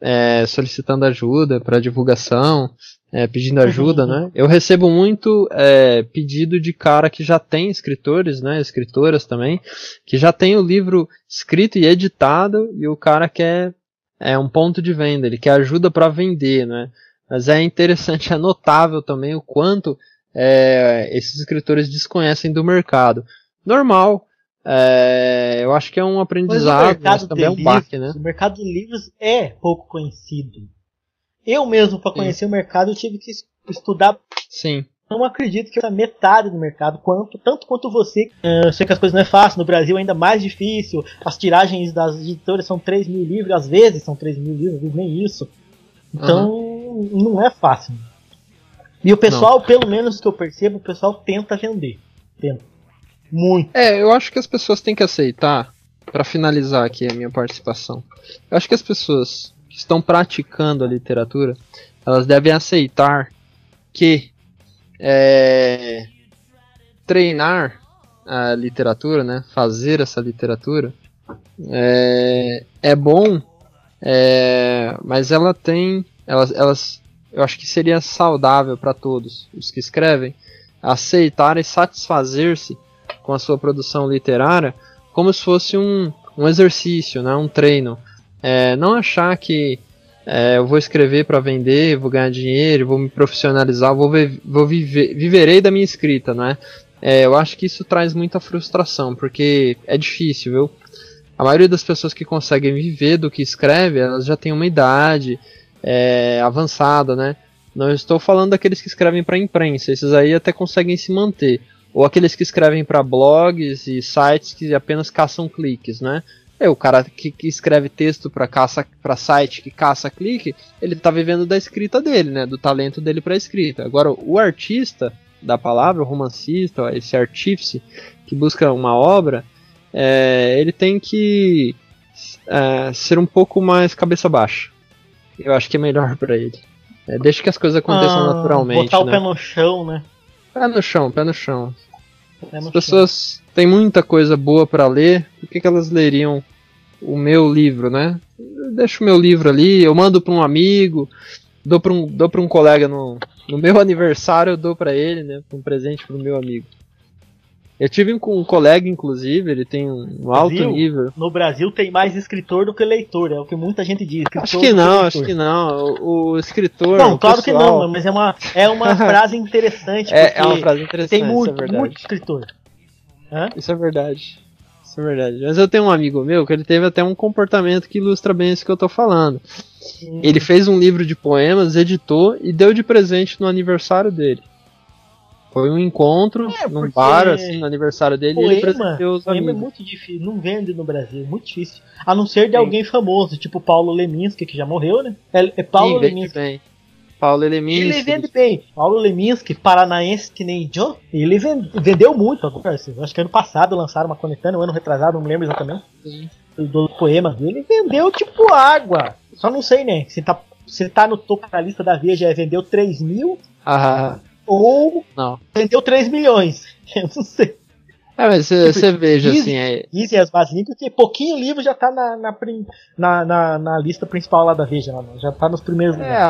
é, solicitando ajuda para divulgação, é, pedindo ajuda, né? Eu recebo muito é, pedido de cara que já tem escritores, né? Escritoras também, que já tem o livro escrito e editado e o cara quer é um ponto de venda, ele quer ajuda para vender, né? Mas é interessante, é notável também o quanto é, esses escritores desconhecem do mercado. Normal, é, eu acho que é um aprendizado, mas também é um baque, né? O mercado de livros é pouco conhecido. Eu mesmo, para conhecer o mercado, eu tive que es- estudar. Sim. Não acredito que eu metade do mercado, quanto, tanto quanto você. Eh, Eu sei que as coisas não é fácil, no Brasil é ainda mais difícil. As tiragens das editoras são 3 mil livros, às vezes são 3 mil livros, nem isso. Então, não é fácil. E o pessoal, pelo menos que eu percebo, o pessoal tenta vender. Tenta. Muito. É, eu acho que as pessoas têm que aceitar, para finalizar aqui a minha participação, eu acho que as pessoas que estão praticando a literatura, elas devem aceitar que é, treinar a literatura, né, fazer essa literatura, é, é bom, é, mas ela tem, elas, elas, eu acho que seria saudável para todos os que escrevem aceitar e satisfazer-se com a sua produção literária como se fosse um, um exercício, né, um treino. É, não achar que é, eu vou escrever para vender, vou ganhar dinheiro, vou me profissionalizar, vou, ve- vou viver, viverei da minha escrita, não é? É, eu acho que isso traz muita frustração, porque é difícil, viu? A maioria das pessoas que conseguem viver do que escreve, elas já têm uma idade é, avançada, né? Não estou falando daqueles que escrevem para imprensa, esses aí até conseguem se manter. Ou aqueles que escrevem para blogs e sites que apenas caçam cliques, né? É, o cara que, que escreve texto para caça para site que caça clique, ele tá vivendo da escrita dele, né? Do talento dele para escrita. Agora, o artista da palavra, o romancista, esse artífice que busca uma obra, é, ele tem que é, ser um pouco mais cabeça baixa. Eu acho que é melhor para ele. É, deixa que as coisas aconteçam Ah, naturalmente. Botar o né? pé no chão, né? Pé no chão, pé no chão. As pessoas têm muita coisa boa para ler, por que, que elas leriam o meu livro, né? Eu deixo o meu livro ali, eu mando para um amigo, dou para um, dou pra um colega no, No meu aniversário eu dou pra ele, né? Um presente pro meu amigo. Eu tive com um colega, inclusive, ele tem um alto Brasil? nível. No Brasil tem mais escritor do que leitor, é o que muita gente diz. Acho que não, leitor. acho que não. O, o escritor. Não, o claro que pessoal- não, mas é uma, é uma frase interessante. É, é uma frase interessante. tem isso é muito, muito escritor. Hã? Isso é verdade. Isso é verdade. Mas eu tenho um amigo meu que ele teve até um comportamento que ilustra bem isso que eu tô falando. Ele fez um livro de poemas, editou e deu de presente no aniversário dele. Foi um encontro É, num bar, assim, no aniversário dele, e ele presenteou os poema é amigos. muito difícil, não vende no Brasil, muito difícil. A não ser de Sim. alguém famoso, tipo Paulo Leminski, que já morreu, né? É, é Paulo Sim, vende Leminski. bem. Paulo Eleminski. Ele vende bem. Paulo Leminski, paranaense que nem John, ele ven- vendeu muito agora. assim, Acho que ano passado lançaram uma coletânea, um ano retrasado, não me lembro exatamente. Do poema dele, vendeu tipo água. Só não sei, né? Se tá, se tá no topo da lista da Veja, é vendeu 3 mil Ah, ou não. vendeu 3 milhões. Eu não sei. É, mas você Tipo, veja, dizem- assim, é, Dizem as basílicas que pouquinho livro já tá na, na, na, na- na lista principal lá da Veja, já tá nos primeiros lugares. É,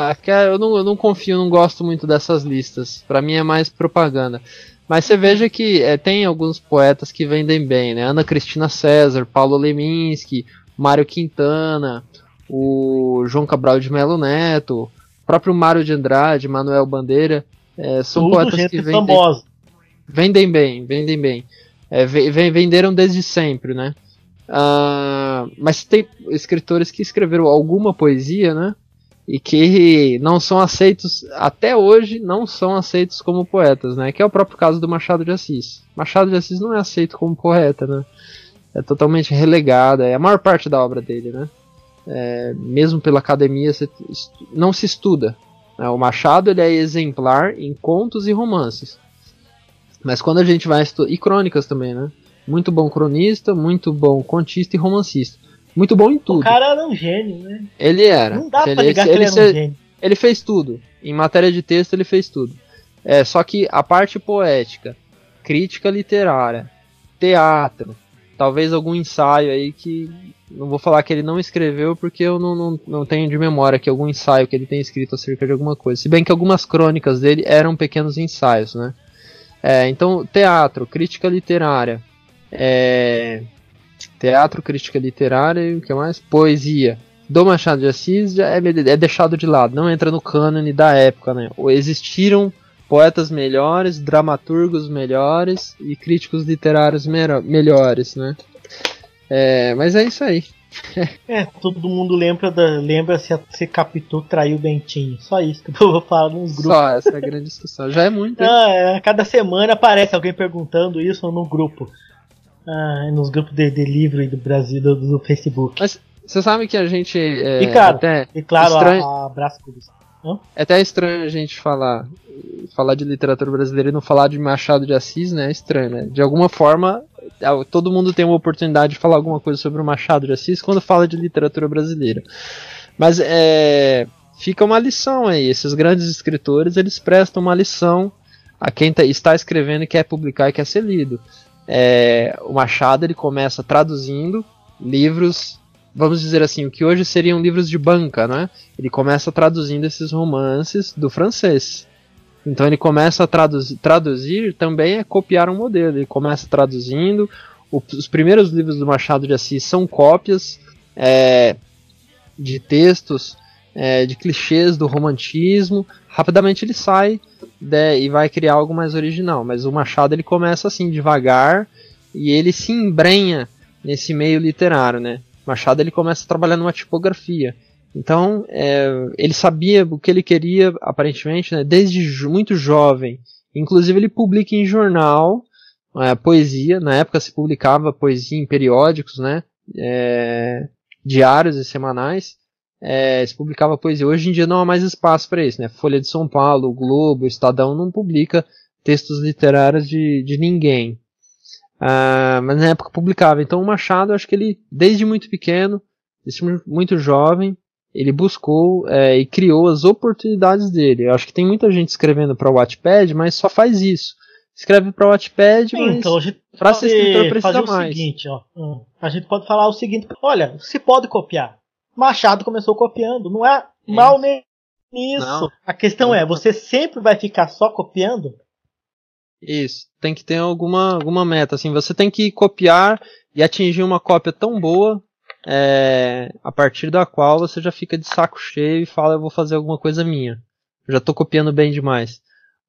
eu não, eu não confio, não gosto muito dessas listas. Pra mim é mais propaganda. Mas você veja que é, tem alguns poetas que vendem bem, né? Ana Cristina César, Paulo Leminski, Mário Quintana, o João Cabral de Melo Neto, o próprio Mário de Andrade, Manuel Bandeira. É, são Tudo poetas gente que vendem, famosa. vendem bem, vendem bem. É, ve- ve- venderam desde sempre, né? Ah, mas tem escritores que escreveram alguma poesia, né? E que não são aceitos, até hoje, não são aceitos como poetas, né? Que é o próprio caso do Machado de Assis. Machado de Assis não é aceito como poeta, né? É totalmente relegado, é a maior parte da obra dele, né? É, mesmo pela academia, não se estuda. Né? O Machado ele é exemplar em contos e romances. Mas quando a gente vai estudar. E crônicas também, né? Muito bom cronista, muito bom contista e romancista. Muito bom em O tudo. cara era um gênio, né? Ele era. Não dá ele, pra negar ele, que ele era se- um gênio. ele fez tudo. Em matéria de texto, ele fez tudo. É, só que a parte poética, crítica literária, teatro, talvez algum ensaio aí que. Não vou falar que ele não escreveu, porque eu não, não, não tenho de memória aqui algum ensaio que ele tenha escrito acerca de alguma coisa. Se bem que algumas crônicas dele eram pequenos ensaios, né? É, então, teatro, crítica literária. é, teatro, crítica literária e o que mais? Poesia do Machado de Assis já é, é deixado de lado, não entra no cânone da época, né? Existiram poetas melhores, dramaturgos melhores e críticos literários melhores, né? É, mas é isso aí. É, todo mundo lembra, da, lembra se, se Capitu traiu o Bentinho. Só isso que eu vou falar nos grupos. Só essa é a grande discussão. Já é muito. Ah, é, cada semana aparece alguém perguntando isso no grupo. Ah, nos grupos de, de livro e do Brasil, do, do Facebook. Mas você sabe que a gente. É, Ricardo. até, E claro, estranho. a, a abraço por isso. é até estranho a gente falar falar de literatura brasileira e não falar de Machado de Assis, né? É estranho, né? De alguma forma, é, todo mundo tem uma oportunidade de falar alguma coisa sobre o Machado de Assis quando fala de literatura brasileira. Mas é, fica uma lição aí. Esses grandes escritores eles prestam uma lição a quem tá- está escrevendo e quer publicar e quer ser lido. É, o Machado ele começa traduzindo livros, vamos dizer assim, o que hoje seriam livros de banca, né? Ele começa traduzindo esses romances do francês. Então ele começa a traduzir, traduzir também é copiar um modelo. Ele começa traduzindo. o- os primeiros livros do Machado de Assis são cópias é, de textos, é, de clichês do romantismo. Rapidamente ele sai né, e vai criar algo mais original. Mas o Machado ele começa assim devagar e ele se embrenha nesse meio literário, né? Machado ele começa a trabalhar numa tipografia. Então, é, ele sabia o que ele queria, aparentemente, né, desde muito jovem. Inclusive, ele publica em jornal é, poesia. Na época se publicava poesia em periódicos, né, é, diários e semanais. É, se publicava poesia. Hoje em dia não há mais espaço para isso. Né? Folha de São Paulo, Globo, Estadão não publica textos literários de, de ninguém. Ah, mas na época publicava. Então o Machado, acho que ele, desde muito pequeno, desde muito jovem, ele buscou é, e criou as oportunidades dele. Eu acho que tem muita gente escrevendo para o Wattpad, mas só faz isso. Escreve para o Wattpad, Sim, mas então a gente pra pode ser escritor precisa fazer o mais. seguinte, ó. Hum, A gente pode falar o seguinte, olha, se pode copiar. Machado começou copiando, não é mal nem Isso. Não. A questão é, você sempre vai ficar só copiando? Isso, tem que ter alguma, alguma meta. Assim, você tem que copiar e atingir uma cópia tão boa é, a partir da qual você já fica de saco cheio e fala, eu vou fazer alguma coisa minha. Eu já estou copiando bem demais.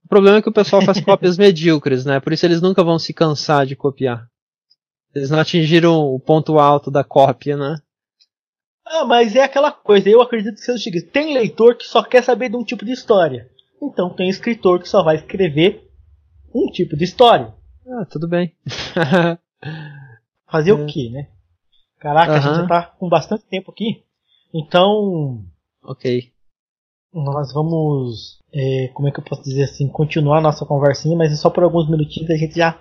O problema é que o pessoal faz cópias medíocres, né? Por isso eles nunca vão se cansar de copiar. Eles não atingiram o ponto alto da cópia, né? Ah, mas é aquela coisa, eu acredito que seja seguinte, tem leitor que só quer saber de um tipo de história. Então tem escritor que só vai escrever um tipo de história. Ah, tudo bem. Fazer É. o quê, né? Caraca, a gente já tá com bastante tempo aqui. Então, ok. nós vamos, é, como é que eu posso dizer assim, continuar a nossa conversinha, mas é só por alguns minutinhos a gente já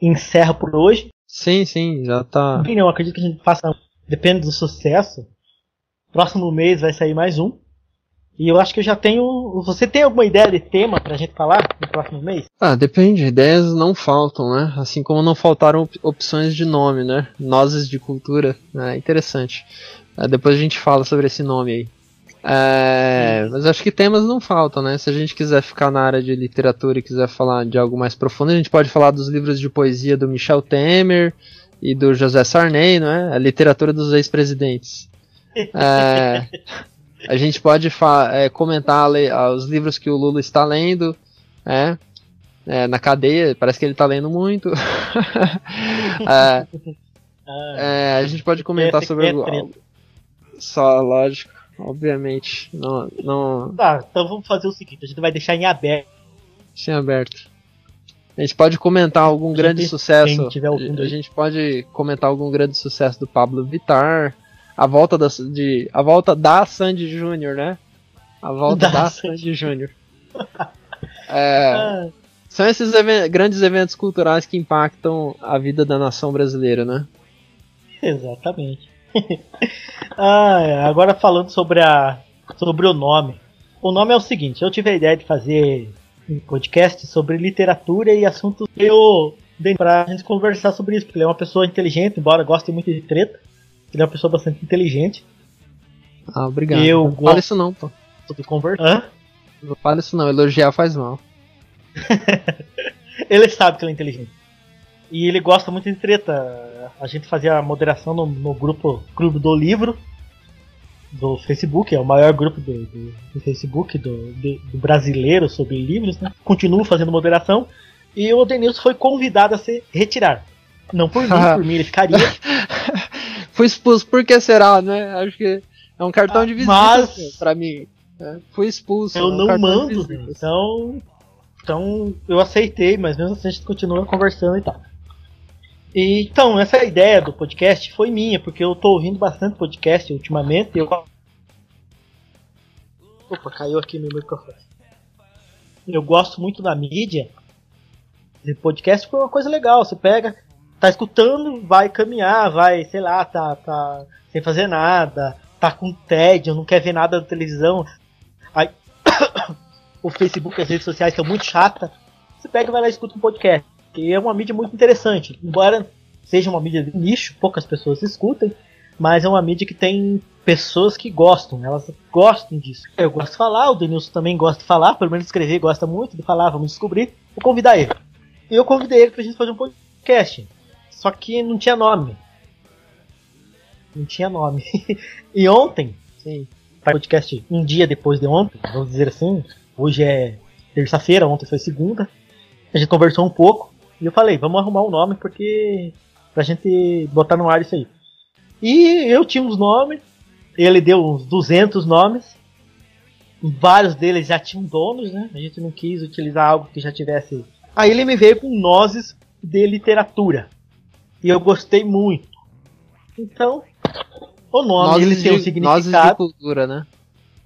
encerra por hoje. Sim, sim, já tá. Eu acredito que a gente faça, depende do sucesso. Próximo mês vai sair mais um. E eu acho que eu já tenho. Você tem alguma ideia de tema pra gente falar no próximo mês? Ah, depende, ideias não faltam, né? Assim como não faltaram op- opções de nome, né? Nozes de cultura, é interessante. Ah, depois a gente fala sobre esse nome aí. É, mas acho que temas não faltam, né? Se a gente quiser ficar na área de literatura e quiser falar de algo mais profundo, a gente pode falar dos livros de poesia do Michel Temer e do José Sarney, não é? A literatura dos ex-presidentes. É, a gente pode é, comentar os livros que o Lula está lendo, é, é, na cadeia, parece que ele está lendo muito. É, Ah, é, a gente pode comentar sobre é treta. só, lógico, obviamente, não, não Tá, então vamos fazer o seguinte: a gente vai deixar em aberto. tinha aberto. A gente pode comentar algum grande sucesso. A gente pode comentar algum grande sucesso do Pablo Vittar, a volta da, de, a volta da Sandy Júnior, né? A volta Da da, Sandy. Júnior. É, Ah, São esses grandes eventos culturais que impactam a vida da nação brasileira, né? exatamente. ah, é, agora falando sobre, a, sobre o nome. O nome é o seguinte: eu tive a ideia de fazer um podcast sobre literatura e assuntos dei pra gente conversar sobre isso, porque ele é uma pessoa inteligente, embora goste muito de treta. Ele é uma pessoa bastante inteligente. Ah, obrigado. Eu não gosto- fala isso não, pô. De. Não fala isso não, elogiar faz mal. Ele sabe que ele é inteligente. E ele gosta muito de treta. A gente fazia a moderação no, no grupo Clube do Livro do Facebook, é o maior grupo do, do- do Facebook do, do- do brasileiro sobre livros. Né? Continuo fazendo moderação. E o Denilson foi convidado a se retirar. Não por mim, por mim ele ficaria. Fui expulso, por que será, né? Acho que é um cartão Ah, de visita mas- pra mim. É, fui expulso. é Eu um não mando. Então, então eu aceitei, mas mesmo assim a gente continua conversando e tal. E, então, essa ideia do podcast foi minha, porque eu tô ouvindo bastante podcast ultimamente. Eu... Opa, caiu aqui meu microfone. Eu gosto muito da mídia. E podcast foi uma coisa legal. Você pega, tá escutando, vai caminhar, vai, sei lá, tá, tá sem fazer nada, tá com tédio, não quer ver nada da televisão. Aí, o Facebook, as redes sociais são muito chata. Você pega e vai lá e escuta um podcast. Que é uma mídia muito interessante. Embora seja uma mídia de nicho, poucas pessoas escutem, mas é uma mídia que tem pessoas que gostam, elas gostam disso. Eu gosto de falar, o Denilson também gosta de falar, pelo menos escrever gosta muito de falar, vamos descobrir. Vou convidar ele. E eu convidei ele pra gente fazer um podcast. Só que não tinha nome. Não tinha nome. e ontem, sim, podcast um dia depois de ontem, vamos dizer assim, hoje é terça-feira, ontem foi segunda. A gente conversou um pouco e eu falei, vamos arrumar um nome porque pra gente botar no ar isso aí. E eu tinha uns nomes, ele deu uns 200 nomes. Vários deles já tinham donos, né? A gente não quis utilizar algo que já tivesse. Aí ele me veio com nozes de literatura. E eu gostei muito. Então, o nome ele tem um nozes de significado. cultura, né?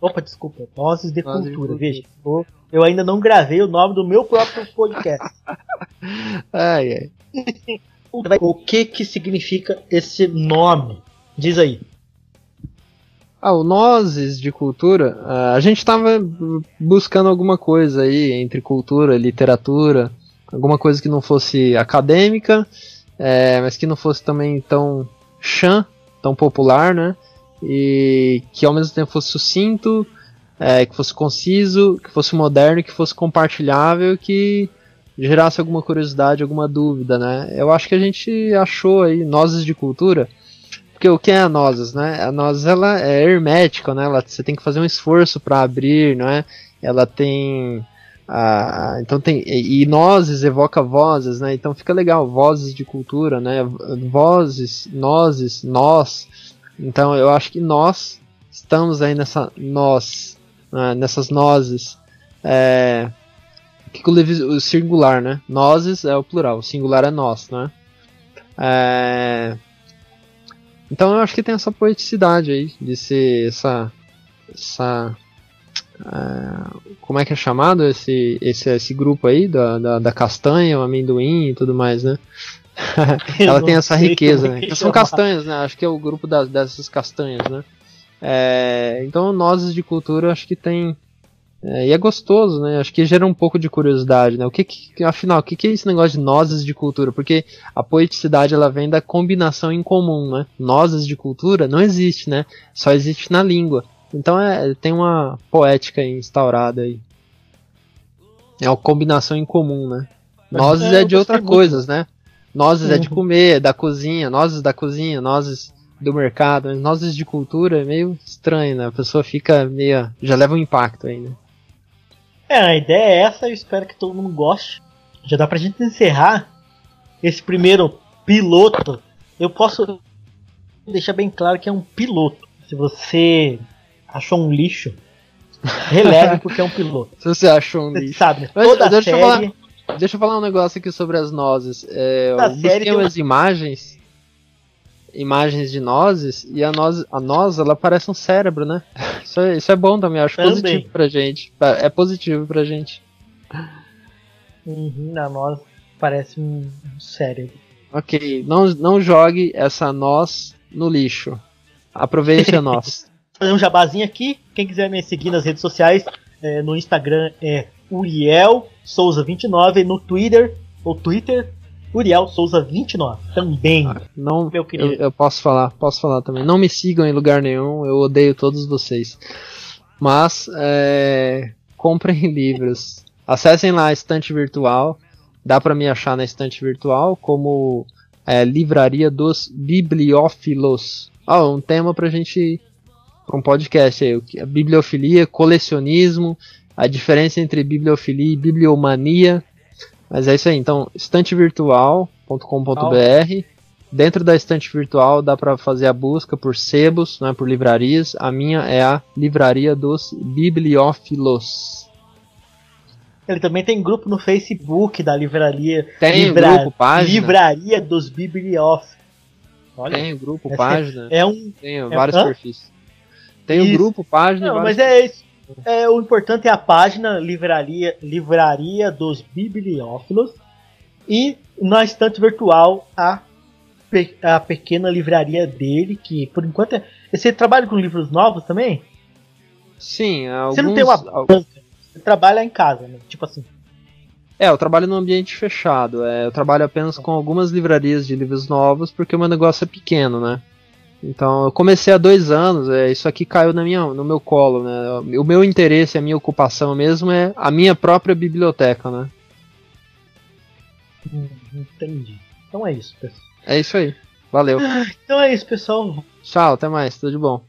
Opa, desculpa. Nozes de Nozes de cultura. cultura. Veja, eu- eu ainda não gravei o nome do meu próprio podcast. Ai, ai. o que que significa esse nome? Diz aí. Ah, o Nozes de cultura, ah, a gente tava buscando alguma coisa aí entre cultura, literatura, alguma coisa que não fosse acadêmica, é, mas que não fosse também tão chan, tão popular, né? E que ao mesmo tempo fosse sucinto, é, que fosse conciso, que fosse moderno, que fosse compartilhável, que gerasse alguma curiosidade, alguma dúvida, né? Eu acho que a gente achou aí nozes de cultura, porque o que é a nozes, né? A nozes ela é hermética, né? Ela, você tem que fazer um esforço para abrir, não é? Ela tem ah, então tem e, e nozes evoca vozes, né? Então fica legal, vozes de cultura, né? Vozes, nozes, nós. Então eu acho que nós estamos aí nessa nós, né? nessas nozes. É, que o singular, né? Nozes é o plural, o singular é nós, né? É, então eu acho que tem essa poeticidade aí de ser essa essa como é que é chamado esse, esse, esse grupo aí da, da, da castanha, o amendoim e tudo mais, né? Ela tem essa riqueza, né? São castanhas, né? Acho que é o grupo das, dessas castanhas, né? É, então, nozes de cultura, acho que tem. É, e é gostoso, né? Acho que gera um pouco de curiosidade, né? O que, que afinal, o que, que é esse negócio de nozes de cultura? Porque a poeticidade ela vem da combinação em comum, né? Nozes de cultura não existe, né? Só existe na língua. Então é, tem uma poética instaurada aí. É uma combinação em comum, né? Nozes é, é de outras coisas, né? Nozes uhum. é de uhum. comer, da cozinha, nozes da cozinha, nozes do mercado, mas nozes de cultura é meio estranho, né? A pessoa fica meio. já leva um impacto aí, né? É, a ideia é essa, eu espero que todo mundo goste. Já dá pra gente encerrar esse primeiro piloto. Eu posso deixar bem claro que é um piloto. Se você achou um lixo, releve porque é um piloto. Se você achou um você lixo. Sabe, toda Mas, deixa, série... eu falar, deixa eu falar um negócio aqui sobre as nozes. É, eu busquei umas uma... imagens imagens de nozes e a noz, a noz ela parece um cérebro, né? Isso é, isso é bom também, acho também. positivo pra gente. É positivo pra gente. Uhum, a noz parece um cérebro. Ok, não, não jogue essa noz no lixo. Aproveite a noz. Fazer um jabazinho aqui. Quem quiser me seguir nas redes sociais, é, no Instagram é Uriel Souza29, no Twitter, ou Twitter, Uriel Souza 29 também. Ah, não, meu querido. Eu, eu, posso falar, posso falar também. Não me sigam em lugar nenhum, eu odeio todos vocês. Mas é, comprem livros. Acessem lá a estante virtual. Dá para me achar na estante virtual como é, Livraria dos Bibliófilos. Ó, oh, um tema pra gente para um podcast aí, a bibliofilia, colecionismo, a diferença entre bibliofilia e bibliomania. Mas é isso aí, então, estantevirtual.com.br. Dentro da estante virtual dá para fazer a busca por sebos, né, por livrarias. A minha é a Livraria dos Bibliófilos. Ele também tem grupo no Facebook da livraria. Tem livra, grupo, página. Livraria dos Bibliófilos. tem grupo, página. É um. Tem é, vários hã? perfis. Tem isso. um grupo, página. Não, mas é isso. É, o importante é a página Livraria, Livraria dos Bibliófilos e na estante virtual a, a pequena livraria dele, que por enquanto é. Você trabalha com livros novos também? Sim, alguns... Você não tem uma banca, você trabalha em casa, né? Tipo assim. É, eu trabalho num ambiente fechado. É, eu trabalho apenas com algumas livrarias de livros novos porque o meu negócio é pequeno, né? Então eu comecei há dois anos, é, isso aqui caiu na minha, no meu colo, né? O meu interesse, a minha ocupação mesmo é a minha própria biblioteca, né? Hum, entendi. Então é isso, pessoal. É isso aí. Valeu. Então é isso, pessoal. Tchau, até mais, tudo de bom.